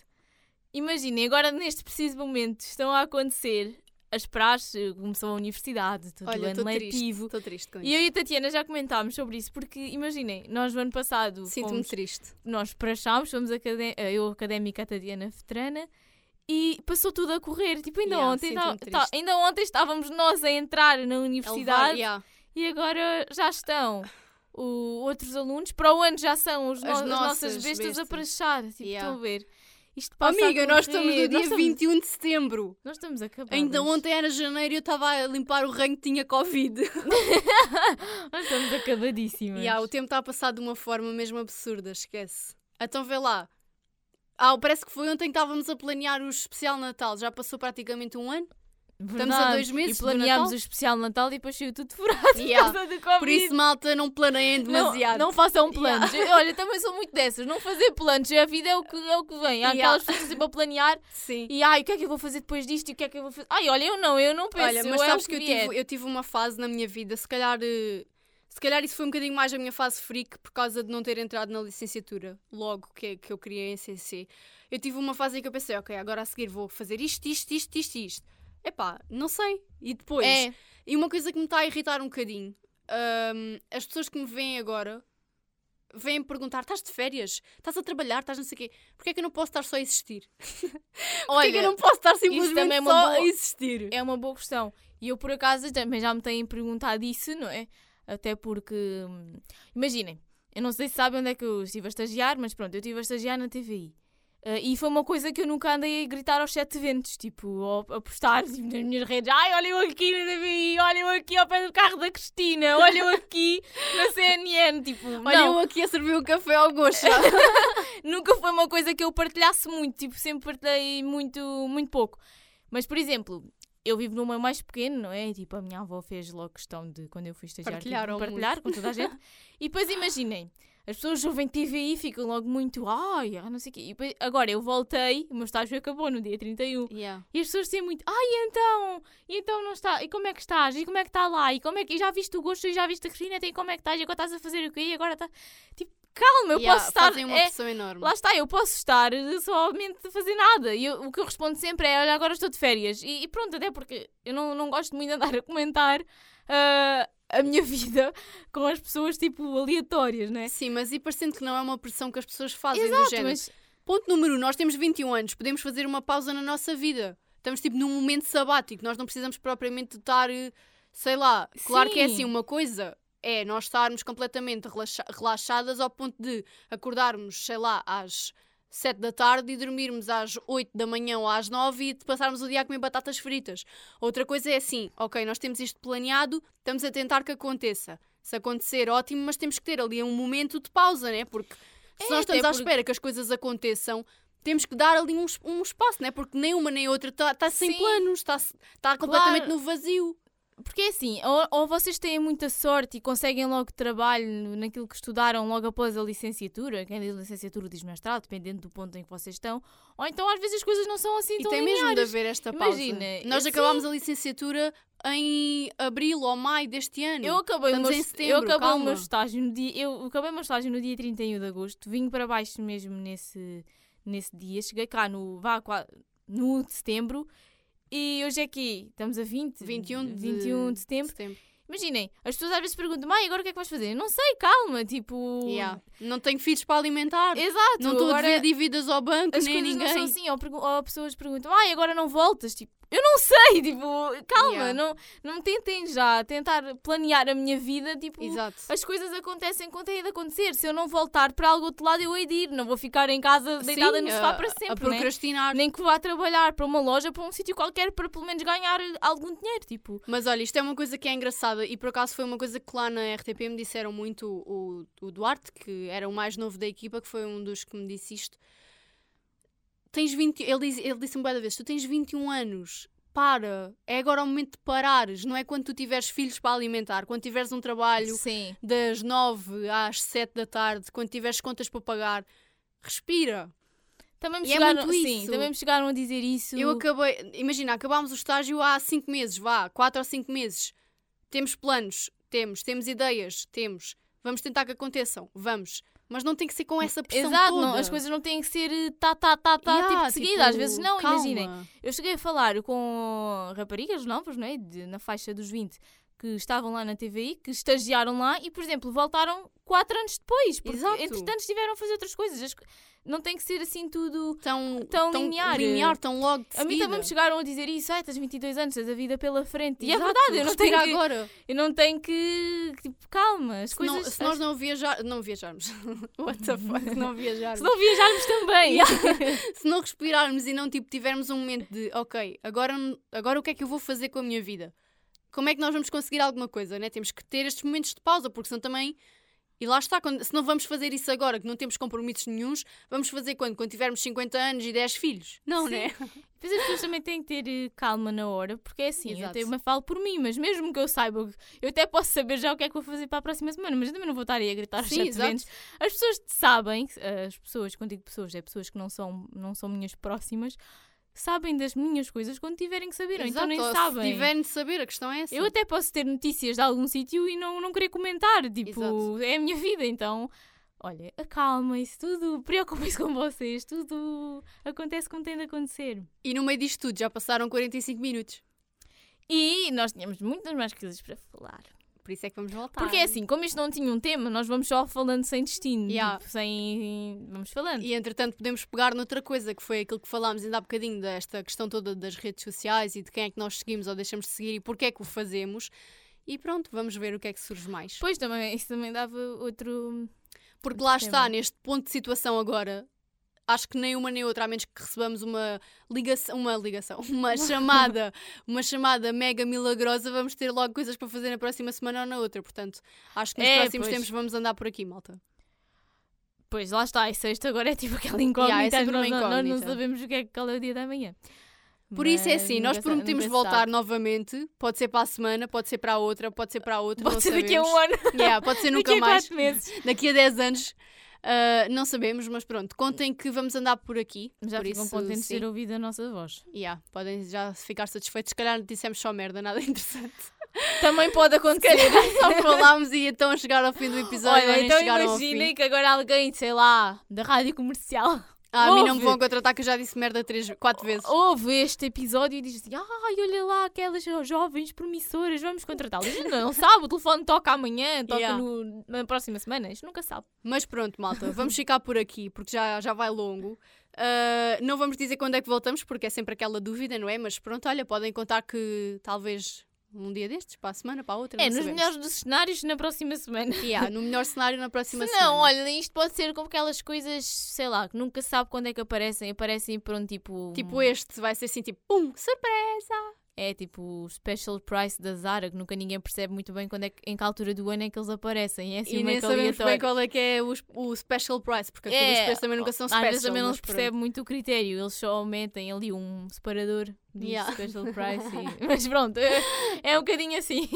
[SPEAKER 2] Imaginem, agora neste preciso momento estão a acontecer as praxes, começou a universidade, todo o
[SPEAKER 1] Olha,
[SPEAKER 2] ano letivo.
[SPEAKER 1] Estou triste com
[SPEAKER 2] E
[SPEAKER 1] isso.
[SPEAKER 2] eu e a Tatiana já comentámos sobre isso, porque imaginem, nós no ano passado
[SPEAKER 1] Sinto-me triste.
[SPEAKER 2] nós prachámos, fomos acadé- eu académica, a Tatiana veterana, e passou tudo a correr. Tipo, ainda,
[SPEAKER 1] Yeah,
[SPEAKER 2] ontem, tá- tá- ainda ontem estávamos nós a entrar na
[SPEAKER 1] levar-
[SPEAKER 2] universidade
[SPEAKER 1] yeah.
[SPEAKER 2] e agora já estão o- outros alunos. Para o ano já são os no-
[SPEAKER 1] As
[SPEAKER 2] as nossas
[SPEAKER 1] nossas
[SPEAKER 2] bestas, a
[SPEAKER 1] bestas.
[SPEAKER 2] prachar. Tipo,
[SPEAKER 1] Yeah.
[SPEAKER 2] estão a ver? Isto passa
[SPEAKER 1] Amiga, nós estamos no dia
[SPEAKER 2] Nós estamos-
[SPEAKER 1] 21 de setembro.
[SPEAKER 2] Nós estamos acabados.
[SPEAKER 1] Ainda ontem era janeiro e eu estava a limpar o ranho que tinha Covid. [LAUGHS] [LAUGHS]
[SPEAKER 2] Nós estamos acabadíssimas.
[SPEAKER 1] Yeah, o tempo está a passar de uma forma mesmo absurda, esquece. Então vê lá. Ah, parece que foi ontem que estávamos a planear o especial Natal. Já passou praticamente um ano. Estamos a
[SPEAKER 2] Verdade.
[SPEAKER 1] dois meses
[SPEAKER 2] E planeámos o especial Natal e depois saiu tudo furado
[SPEAKER 1] Yeah. [LAUGHS]
[SPEAKER 2] por causa do Covid.
[SPEAKER 1] Por isso, malta, não planeiem
[SPEAKER 2] Não,
[SPEAKER 1] demasiado.
[SPEAKER 2] não façam planos. Eu- Olha, também sou muito dessas. Não fazer planos. A vida é o que, é o que vem. Há
[SPEAKER 1] Yeah.
[SPEAKER 2] aquelas pessoas sempre a planear
[SPEAKER 1] Sim.
[SPEAKER 2] e ai, o que é que eu vou fazer depois disto e o que é que eu vou fazer. Ai, olha, eu não, eu não penso.
[SPEAKER 1] Olha, mas
[SPEAKER 2] eu é
[SPEAKER 1] sabes
[SPEAKER 2] o
[SPEAKER 1] que, eu, tive, eu tive uma fase na minha vida, se calhar, eh, se calhar isso foi um bocadinho mais a minha fase freak por causa de não ter entrado na licenciatura logo que, que eu queria em CC. Eu tive uma fase em que eu pensei, ok, agora a seguir vou fazer isto, isto, isto, isto, isto. Epá, não sei. E depois,
[SPEAKER 2] É,
[SPEAKER 1] e uma coisa que me está a irritar um bocadinho, hum, as pessoas que me veem agora vêm perguntar: estás de férias? Estás a trabalhar? Estás não sei o quê? Porquê é que eu não posso estar só a existir? [LAUGHS]
[SPEAKER 2] Olha,
[SPEAKER 1] é que eu não posso estar simplesmente
[SPEAKER 2] também é
[SPEAKER 1] só
[SPEAKER 2] boa-
[SPEAKER 1] a existir?
[SPEAKER 2] é uma boa questão. E eu, por acaso, também já me têm perguntado isso, não é? Até porque, hum, imaginem, eu não sei se sabem onde é que eu estive a estagiar, mas pronto, eu estive a estagiar na TVI. Ah, e foi uma coisa que eu nunca andei a gritar aos sete ventos, tipo, ou a postar tipo, nas minhas redes, ai, olha eu aqui na olha eu aqui ao pé do carro da Cristina, olha eu aqui na CNN, tipo,
[SPEAKER 1] Olha,
[SPEAKER 2] não,
[SPEAKER 1] eu aqui a servir um café ao gosto. [LAUGHS]
[SPEAKER 2] nunca foi uma coisa que eu partilhasse muito, tipo, sempre partilhei muito, muito pouco. Mas, por exemplo, eu vivo num meio mais pequeno, não é? Tipo, a minha avó fez logo questão de, quando eu fui estagiar,
[SPEAKER 1] Partilhar
[SPEAKER 2] tipo, partilhar com toda a gente. [LAUGHS] e depois imaginem, as pessoas ouvem TVI e ficam logo muito, ai, ah, não sei o quê. E depois, agora eu voltei, o meu estágio acabou no dia 31.
[SPEAKER 1] Yeah.
[SPEAKER 2] E as pessoas têm muito, ai, então? E então não está? E como é que estás? E como é que está lá? E como é que e já viste o gosto? E já viste a Cristina? E como é que estás? E agora estás a fazer o quê? E agora está... Tipo, calma, eu
[SPEAKER 1] Yeah,
[SPEAKER 2] posso estar...
[SPEAKER 1] Fazem uma
[SPEAKER 2] é,
[SPEAKER 1] pressão enorme.
[SPEAKER 2] Lá está, eu posso estar somente a fazer nada. E eu- o que eu respondo sempre é: olha, agora estou de férias. E, e pronto, até porque eu não, não gosto muito de andar a comentar ah, a minha [LAUGHS] vida com as pessoas tipo aleatórias, né?
[SPEAKER 1] Sim, mas e parecendo que não é uma pressão que as pessoas fazem do
[SPEAKER 2] Exato,
[SPEAKER 1] género.
[SPEAKER 2] mas
[SPEAKER 1] Ponto número um, nós temos 21 anos, podemos fazer uma pausa na nossa vida. Estamos tipo num momento sabático, nós não precisamos propriamente de estar, sei lá, claro que é
[SPEAKER 2] Sim.
[SPEAKER 1] assim, uma coisa é nós estarmos completamente relaxa- relaxadas ao ponto de acordarmos, sei lá, às 7 da tarde e dormirmos às 8 da manhã ou às 9 e passarmos o dia a comer batatas fritas. Outra coisa é assim, ok, nós temos isto planeado, estamos a tentar que aconteça. Se acontecer, ótimo, mas temos que ter ali um momento de pausa, né? Porque se
[SPEAKER 2] É,
[SPEAKER 1] nós
[SPEAKER 2] até
[SPEAKER 1] estamos à
[SPEAKER 2] porque-
[SPEAKER 1] espera que as coisas aconteçam, temos que dar ali um, um espaço, né? Porque nem uma nem outra está tá sem
[SPEAKER 2] Sim.
[SPEAKER 1] planos, está tá completamente
[SPEAKER 2] Claro.
[SPEAKER 1] no vazio.
[SPEAKER 2] Porque é assim, ou, ou vocês têm muita sorte e conseguem logo trabalho naquilo que estudaram logo após a licenciatura, quem diz licenciatura diz mestrado, dependendo do ponto em que vocês estão, ou então às vezes as coisas não são assim
[SPEAKER 1] E
[SPEAKER 2] tão
[SPEAKER 1] tem mesmo de
[SPEAKER 2] lineares.
[SPEAKER 1] haver esta pausa.
[SPEAKER 2] Imagina,
[SPEAKER 1] Nós
[SPEAKER 2] eu-
[SPEAKER 1] acabámos a licenciatura em abril ou maio deste ano.
[SPEAKER 2] Eu acabei, o
[SPEAKER 1] Estamos
[SPEAKER 2] meu,
[SPEAKER 1] em
[SPEAKER 2] eu
[SPEAKER 1] setembro,
[SPEAKER 2] acabei o meu estágio no dia, eu acabei o meu estágio no dia 31 de agosto, vim para baixo mesmo nesse, nesse dia, cheguei cá no, vá, no de setembro e hoje é que estamos a 20,
[SPEAKER 1] 21 de,
[SPEAKER 2] 21 de setembro.
[SPEAKER 1] setembro.
[SPEAKER 2] Imaginem, as pessoas às vezes perguntam, mãe, agora o que é que vais fazer? Não sei, calma, tipo.
[SPEAKER 1] Yeah. Não tenho filhos para alimentar.
[SPEAKER 2] Exato,
[SPEAKER 1] não estou a dever dívidas ao banco,
[SPEAKER 2] as
[SPEAKER 1] nem
[SPEAKER 2] coisas não são
[SPEAKER 1] ninguém.
[SPEAKER 2] assim, ou, ou pessoas perguntam, ai, agora não voltas, tipo, eu não sei, tipo, calma,
[SPEAKER 1] Yeah.
[SPEAKER 2] não, não tentem já tentar planear a minha vida, tipo,
[SPEAKER 1] Exato.
[SPEAKER 2] as coisas acontecem quando têm de acontecer. Se eu não voltar para algo outro lado, eu hei de ir. Não vou ficar em casa deitada
[SPEAKER 1] Sim,
[SPEAKER 2] no sofá
[SPEAKER 1] a-
[SPEAKER 2] para
[SPEAKER 1] A
[SPEAKER 2] sempre. né?
[SPEAKER 1] procrastinar.
[SPEAKER 2] Nem que vá trabalhar para uma loja, para um sítio qualquer, para pelo menos ganhar algum dinheiro. Tipo,
[SPEAKER 1] Mas olha, isto é uma coisa que é engraçada e por acaso foi uma coisa que lá na RTP me disseram muito o, o Duarte, que era o mais novo da equipa, que foi um dos que me disse isto. Tens 20, ele, diz- ele disse-me várias vezes: tu tens 21 anos, para, é agora o momento de parares, não é quando tu tiveres filhos para alimentar, quando tiveres um trabalho
[SPEAKER 2] sim.
[SPEAKER 1] das 9 às 7 da tarde, quando tiveres contas para pagar, respira.
[SPEAKER 2] Também me,
[SPEAKER 1] E é
[SPEAKER 2] chegaram,
[SPEAKER 1] muito
[SPEAKER 2] sim,
[SPEAKER 1] isso.
[SPEAKER 2] também me chegaram a dizer isso.
[SPEAKER 1] Eu acabei, imagina, acabámos o estágio há 5 meses, vá, 4 ou 5 meses. Temos planos, temos, temos ideias, temos. Vamos tentar que aconteçam, vamos. Mas não tem que ser com essa pressão
[SPEAKER 2] Exato,
[SPEAKER 1] toda.
[SPEAKER 2] não, as coisas não têm que ser eh, tá, tá, tá, tá,
[SPEAKER 1] Yeah,
[SPEAKER 2] tipo de seguida. Às vezes não,
[SPEAKER 1] calma.
[SPEAKER 2] imaginem. Eu cheguei a falar com raparigas novas, não é? De- na faixa dos 20, que estavam lá na TVI, que estagiaram lá e, por exemplo, voltaram quatro anos depois. Porque,
[SPEAKER 1] Exato.
[SPEAKER 2] entretanto, estiveram a fazer outras coisas. As co- Não tem que ser assim tudo.
[SPEAKER 1] Tão,
[SPEAKER 2] Tão linear.
[SPEAKER 1] linear, tão logo de
[SPEAKER 2] A mim também me chegaram a dizer isso, ai, tens 22 anos, tens a vida pela frente. E é
[SPEAKER 1] Exato,
[SPEAKER 2] verdade, eu não, tenho
[SPEAKER 1] respira
[SPEAKER 2] que,
[SPEAKER 1] agora.
[SPEAKER 2] eu não tenho que. Tipo, calma, as
[SPEAKER 1] Se, não-
[SPEAKER 2] coisas.
[SPEAKER 1] se nós não viajar, não viajarmos. [LAUGHS] What the fuck? Se não viajarmos.
[SPEAKER 2] se não viajarmos também. [LAUGHS]
[SPEAKER 1] se não respirarmos e não tipo, tivermos um momento de ok, agora, agora o que é que eu vou fazer com a minha vida? Como é que nós vamos conseguir alguma coisa, né? Temos que ter estes momentos de pausa, porque senão também. E lá está, quando- se não vamos fazer isso agora, que não temos compromissos nenhuns, vamos fazer quando? Quando tivermos 50 anos e 10 filhos? Não,
[SPEAKER 2] Sim. [LAUGHS]
[SPEAKER 1] né?
[SPEAKER 2] Depois as pessoas também têm que ter eh, calma na hora, porque é assim, eu
[SPEAKER 1] Exato.
[SPEAKER 2] tenho uma falo por mim, mas mesmo que eu saiba, eu até posso saber já o que é que vou fazer para a próxima semana, mas eu também não vou estar aí a gritar aos
[SPEAKER 1] Sim,
[SPEAKER 2] ventos. As pessoas sabem, as pessoas, quando digo pessoas, é pessoas que não são, não são minhas próximas, sabem das minhas coisas quando tiverem que saber, ou então nem
[SPEAKER 1] ou Se
[SPEAKER 2] sabem.
[SPEAKER 1] tiverem de saber, a questão é essa.
[SPEAKER 2] Eu até posso ter notícias de algum sítio e não, não querer comentar. Tipo,
[SPEAKER 1] Exato.
[SPEAKER 2] é a minha vida, então. Olha, acalmem-se, tudo, preocupem-se com vocês, tudo acontece como tem de acontecer.
[SPEAKER 1] E no meio disto tudo já passaram 45 minutos.
[SPEAKER 2] E nós tínhamos muitas mais coisas para falar.
[SPEAKER 1] Por isso é que vamos voltar.
[SPEAKER 2] Porque é assim, como isto não tinha um tema, nós vamos só falando sem destino.
[SPEAKER 1] Yeah.
[SPEAKER 2] tipo, sem. Vamos falando.
[SPEAKER 1] E entretanto podemos pegar noutra coisa, que foi aquilo que falámos ainda há bocadinho, desta questão toda das redes sociais e de quem é que nós seguimos ou deixamos de seguir e porque é que o fazemos. E pronto, vamos ver o que é que surge mais.
[SPEAKER 2] Pois também, isso também dava outro.
[SPEAKER 1] Porque lá
[SPEAKER 2] tema.
[SPEAKER 1] está, neste ponto de situação agora, acho que nem uma nem outra, a menos que recebamos uma ligação, uma ligação, [LAUGHS] uma chamada, uma chamada mega milagrosa, vamos ter logo coisas para fazer na próxima semana ou na outra. Portanto, acho que nos
[SPEAKER 2] É,
[SPEAKER 1] próximos
[SPEAKER 2] pois.
[SPEAKER 1] tempos vamos andar por aqui, malta.
[SPEAKER 2] Pois lá está, e sexta agora é tipo aquela incógnita.
[SPEAKER 1] Yeah, é
[SPEAKER 2] nós, não- nós não
[SPEAKER 1] incógnita.
[SPEAKER 2] sabemos o que é, qual é o dia da manhã.
[SPEAKER 1] Por isso é
[SPEAKER 2] Mas
[SPEAKER 1] assim, nós prometemos voltar
[SPEAKER 2] sabe.
[SPEAKER 1] novamente. Pode ser para a semana, pode ser para a outra, pode ser para a outra.
[SPEAKER 2] Pode ser daqui a um
[SPEAKER 1] sabemos.
[SPEAKER 2] ano,
[SPEAKER 1] Yeah, pode ser [LAUGHS] nunca
[SPEAKER 2] daqui
[SPEAKER 1] mais.
[SPEAKER 2] meses.
[SPEAKER 1] Daqui a 10 anos. Ah, não sabemos, mas pronto, contem que vamos andar por aqui.
[SPEAKER 2] Já
[SPEAKER 1] por
[SPEAKER 2] ficam
[SPEAKER 1] isso,
[SPEAKER 2] contentes de ter ouvido a nossa voz.
[SPEAKER 1] Yeah, podem já ficar satisfeitos. Se calhar dissemos só merda, nada [LAUGHS] interessante.
[SPEAKER 2] Também pode acontecer. [LAUGHS]
[SPEAKER 1] Só falámos e então chegar ao fim do episódio
[SPEAKER 2] Olha, então imaginem que agora alguém, sei lá, da rádio comercial,
[SPEAKER 1] Ah, a mim não me
[SPEAKER 2] ouve.
[SPEAKER 1] vão contratar que eu já disse merda três, quatro vezes.
[SPEAKER 2] ouve este episódio e diz assim: ai, olha lá aquelas jo- jovens promissoras, vamos contratá-las. Não, não sabe, o telefone toca amanhã, toca
[SPEAKER 1] Yeah.
[SPEAKER 2] no- na próxima semana, isto nunca sabe.
[SPEAKER 1] Mas pronto, malta, vamos ficar por aqui porque já, já vai longo. Ah, não vamos dizer quando é que voltamos porque é sempre aquela dúvida, não é? Mas pronto, olha, podem contar que talvez um dia destes, para a semana, para a outra.
[SPEAKER 2] É, nos
[SPEAKER 1] sabemos.
[SPEAKER 2] melhores dos cenários, na próxima semana.
[SPEAKER 1] Yeah, no melhor cenário na próxima
[SPEAKER 2] Se
[SPEAKER 1] semana.
[SPEAKER 2] não, olha, isto pode ser como aquelas coisas, sei lá, que nunca sabe quando é que aparecem. Aparecem pronto, tipo.
[SPEAKER 1] Tipo este, vai ser assim tipo, pum, surpresa!
[SPEAKER 2] É tipo o special price da Zara, que nunca ninguém percebe muito bem quando é que, em que altura do ano é que eles aparecem. É assim
[SPEAKER 1] e nem sabemos bem
[SPEAKER 2] aleatório.
[SPEAKER 1] qual é que é o, o special price, porque
[SPEAKER 2] É,
[SPEAKER 1] aqueles preços também nunca são
[SPEAKER 2] Às
[SPEAKER 1] special.
[SPEAKER 2] vezes também não se percebe muito o critério, eles só aumentem ali um separador do
[SPEAKER 1] Yeah.
[SPEAKER 2] special [LAUGHS] price. e- Mas pronto, é, [LAUGHS] é um bocadinho assim.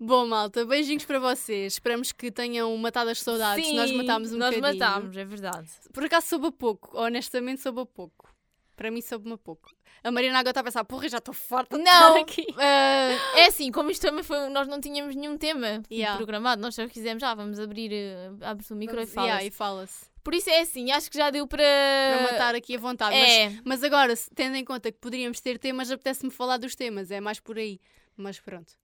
[SPEAKER 1] Bom, malta, beijinhos para vocês. Esperamos que tenham matado as saudades.
[SPEAKER 2] Sim,
[SPEAKER 1] nós matámos um
[SPEAKER 2] Nós
[SPEAKER 1] bocadinho.
[SPEAKER 2] matámos, é verdade.
[SPEAKER 1] Por acaso soube a pouco, honestamente soube a pouco. Para mim soube-me a pouco. A Mariana agora está a pensar, porra, já estou farta de
[SPEAKER 2] Não,
[SPEAKER 1] estar aqui.
[SPEAKER 2] Ah, [LAUGHS] é assim, como isto também foi, nós não tínhamos nenhum tema
[SPEAKER 1] Yeah.
[SPEAKER 2] programado, nós só fizemos, ah, vamos abrir, eh, abre-se o micro e fala.
[SPEAKER 1] Yeah, e fala-se.
[SPEAKER 2] Por isso é assim, acho que já deu para.
[SPEAKER 1] Para matar aqui à vontade. Mas,
[SPEAKER 2] É,
[SPEAKER 1] mas agora, se- tendo em conta que poderíamos ter temas, apetece-me falar dos temas. É mais por aí. Mas pronto.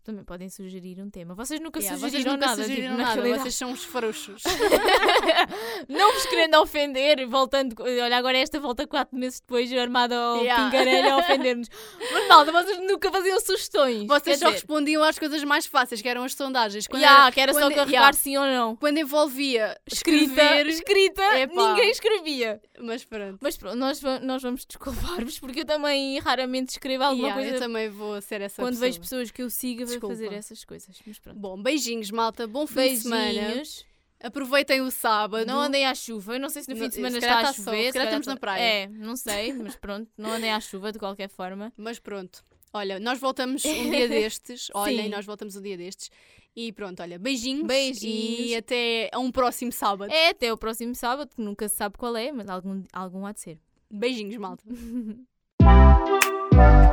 [SPEAKER 2] Também podem sugerir um tema. Vocês nunca
[SPEAKER 1] Yeah, vocês
[SPEAKER 2] sugeriram
[SPEAKER 1] nunca
[SPEAKER 2] nada,
[SPEAKER 1] sugeriram
[SPEAKER 2] tipo, na
[SPEAKER 1] nada.
[SPEAKER 2] realidade.
[SPEAKER 1] Vocês são uns frouxos. [LAUGHS]
[SPEAKER 2] Não vos querendo ofender, voltando. Olha, agora esta volta quatro meses depois, armada ao
[SPEAKER 1] Yeah.
[SPEAKER 2] pingarelho a ofender-nos. Mas malta, vocês nunca faziam sugestões.
[SPEAKER 1] Vocês só
[SPEAKER 2] dizer,
[SPEAKER 1] respondiam às coisas mais fáceis, que eram as sondagens. Quando
[SPEAKER 2] yeah,
[SPEAKER 1] era,
[SPEAKER 2] que era só
[SPEAKER 1] quando-
[SPEAKER 2] carregar
[SPEAKER 1] yeah.
[SPEAKER 2] sim ou não.
[SPEAKER 1] quando envolvia
[SPEAKER 2] Escrita,
[SPEAKER 1] escrever,
[SPEAKER 2] escrita, ninguém escrevia.
[SPEAKER 1] mas pronto.
[SPEAKER 2] Mas pronto, nós, nós vamos desculpar-vos porque eu também raramente escrevo alguma
[SPEAKER 1] Yeah,
[SPEAKER 2] coisa.
[SPEAKER 1] eu também vou ser essa
[SPEAKER 2] Quando
[SPEAKER 1] pessoa.
[SPEAKER 2] vejo pessoas que eu sigo a
[SPEAKER 1] Desculpa.
[SPEAKER 2] fazer essas coisas. Mas pronto.
[SPEAKER 1] Bom, beijinhos, malta. Bom fim de semana.
[SPEAKER 2] Beijinhos.
[SPEAKER 1] Aproveitem o sábado.
[SPEAKER 2] Não andem à chuva. Eu não sei se no fim de semana está a
[SPEAKER 1] está sol,
[SPEAKER 2] chover.
[SPEAKER 1] se calhar estamos na praia.
[SPEAKER 2] É, não sei, mas pronto. Não andem à chuva de qualquer forma.
[SPEAKER 1] Mas pronto. Olha, nós voltamos um dia [LAUGHS] destes. Olhem, nós voltamos um dia destes. E pronto, olha, beijinhos.
[SPEAKER 2] Beijinhos.
[SPEAKER 1] E até a um próximo sábado.
[SPEAKER 2] É até o próximo sábado, que nunca se sabe qual é, mas algum, algum há de ser.
[SPEAKER 1] Beijinhos, malta. [LAUGHS]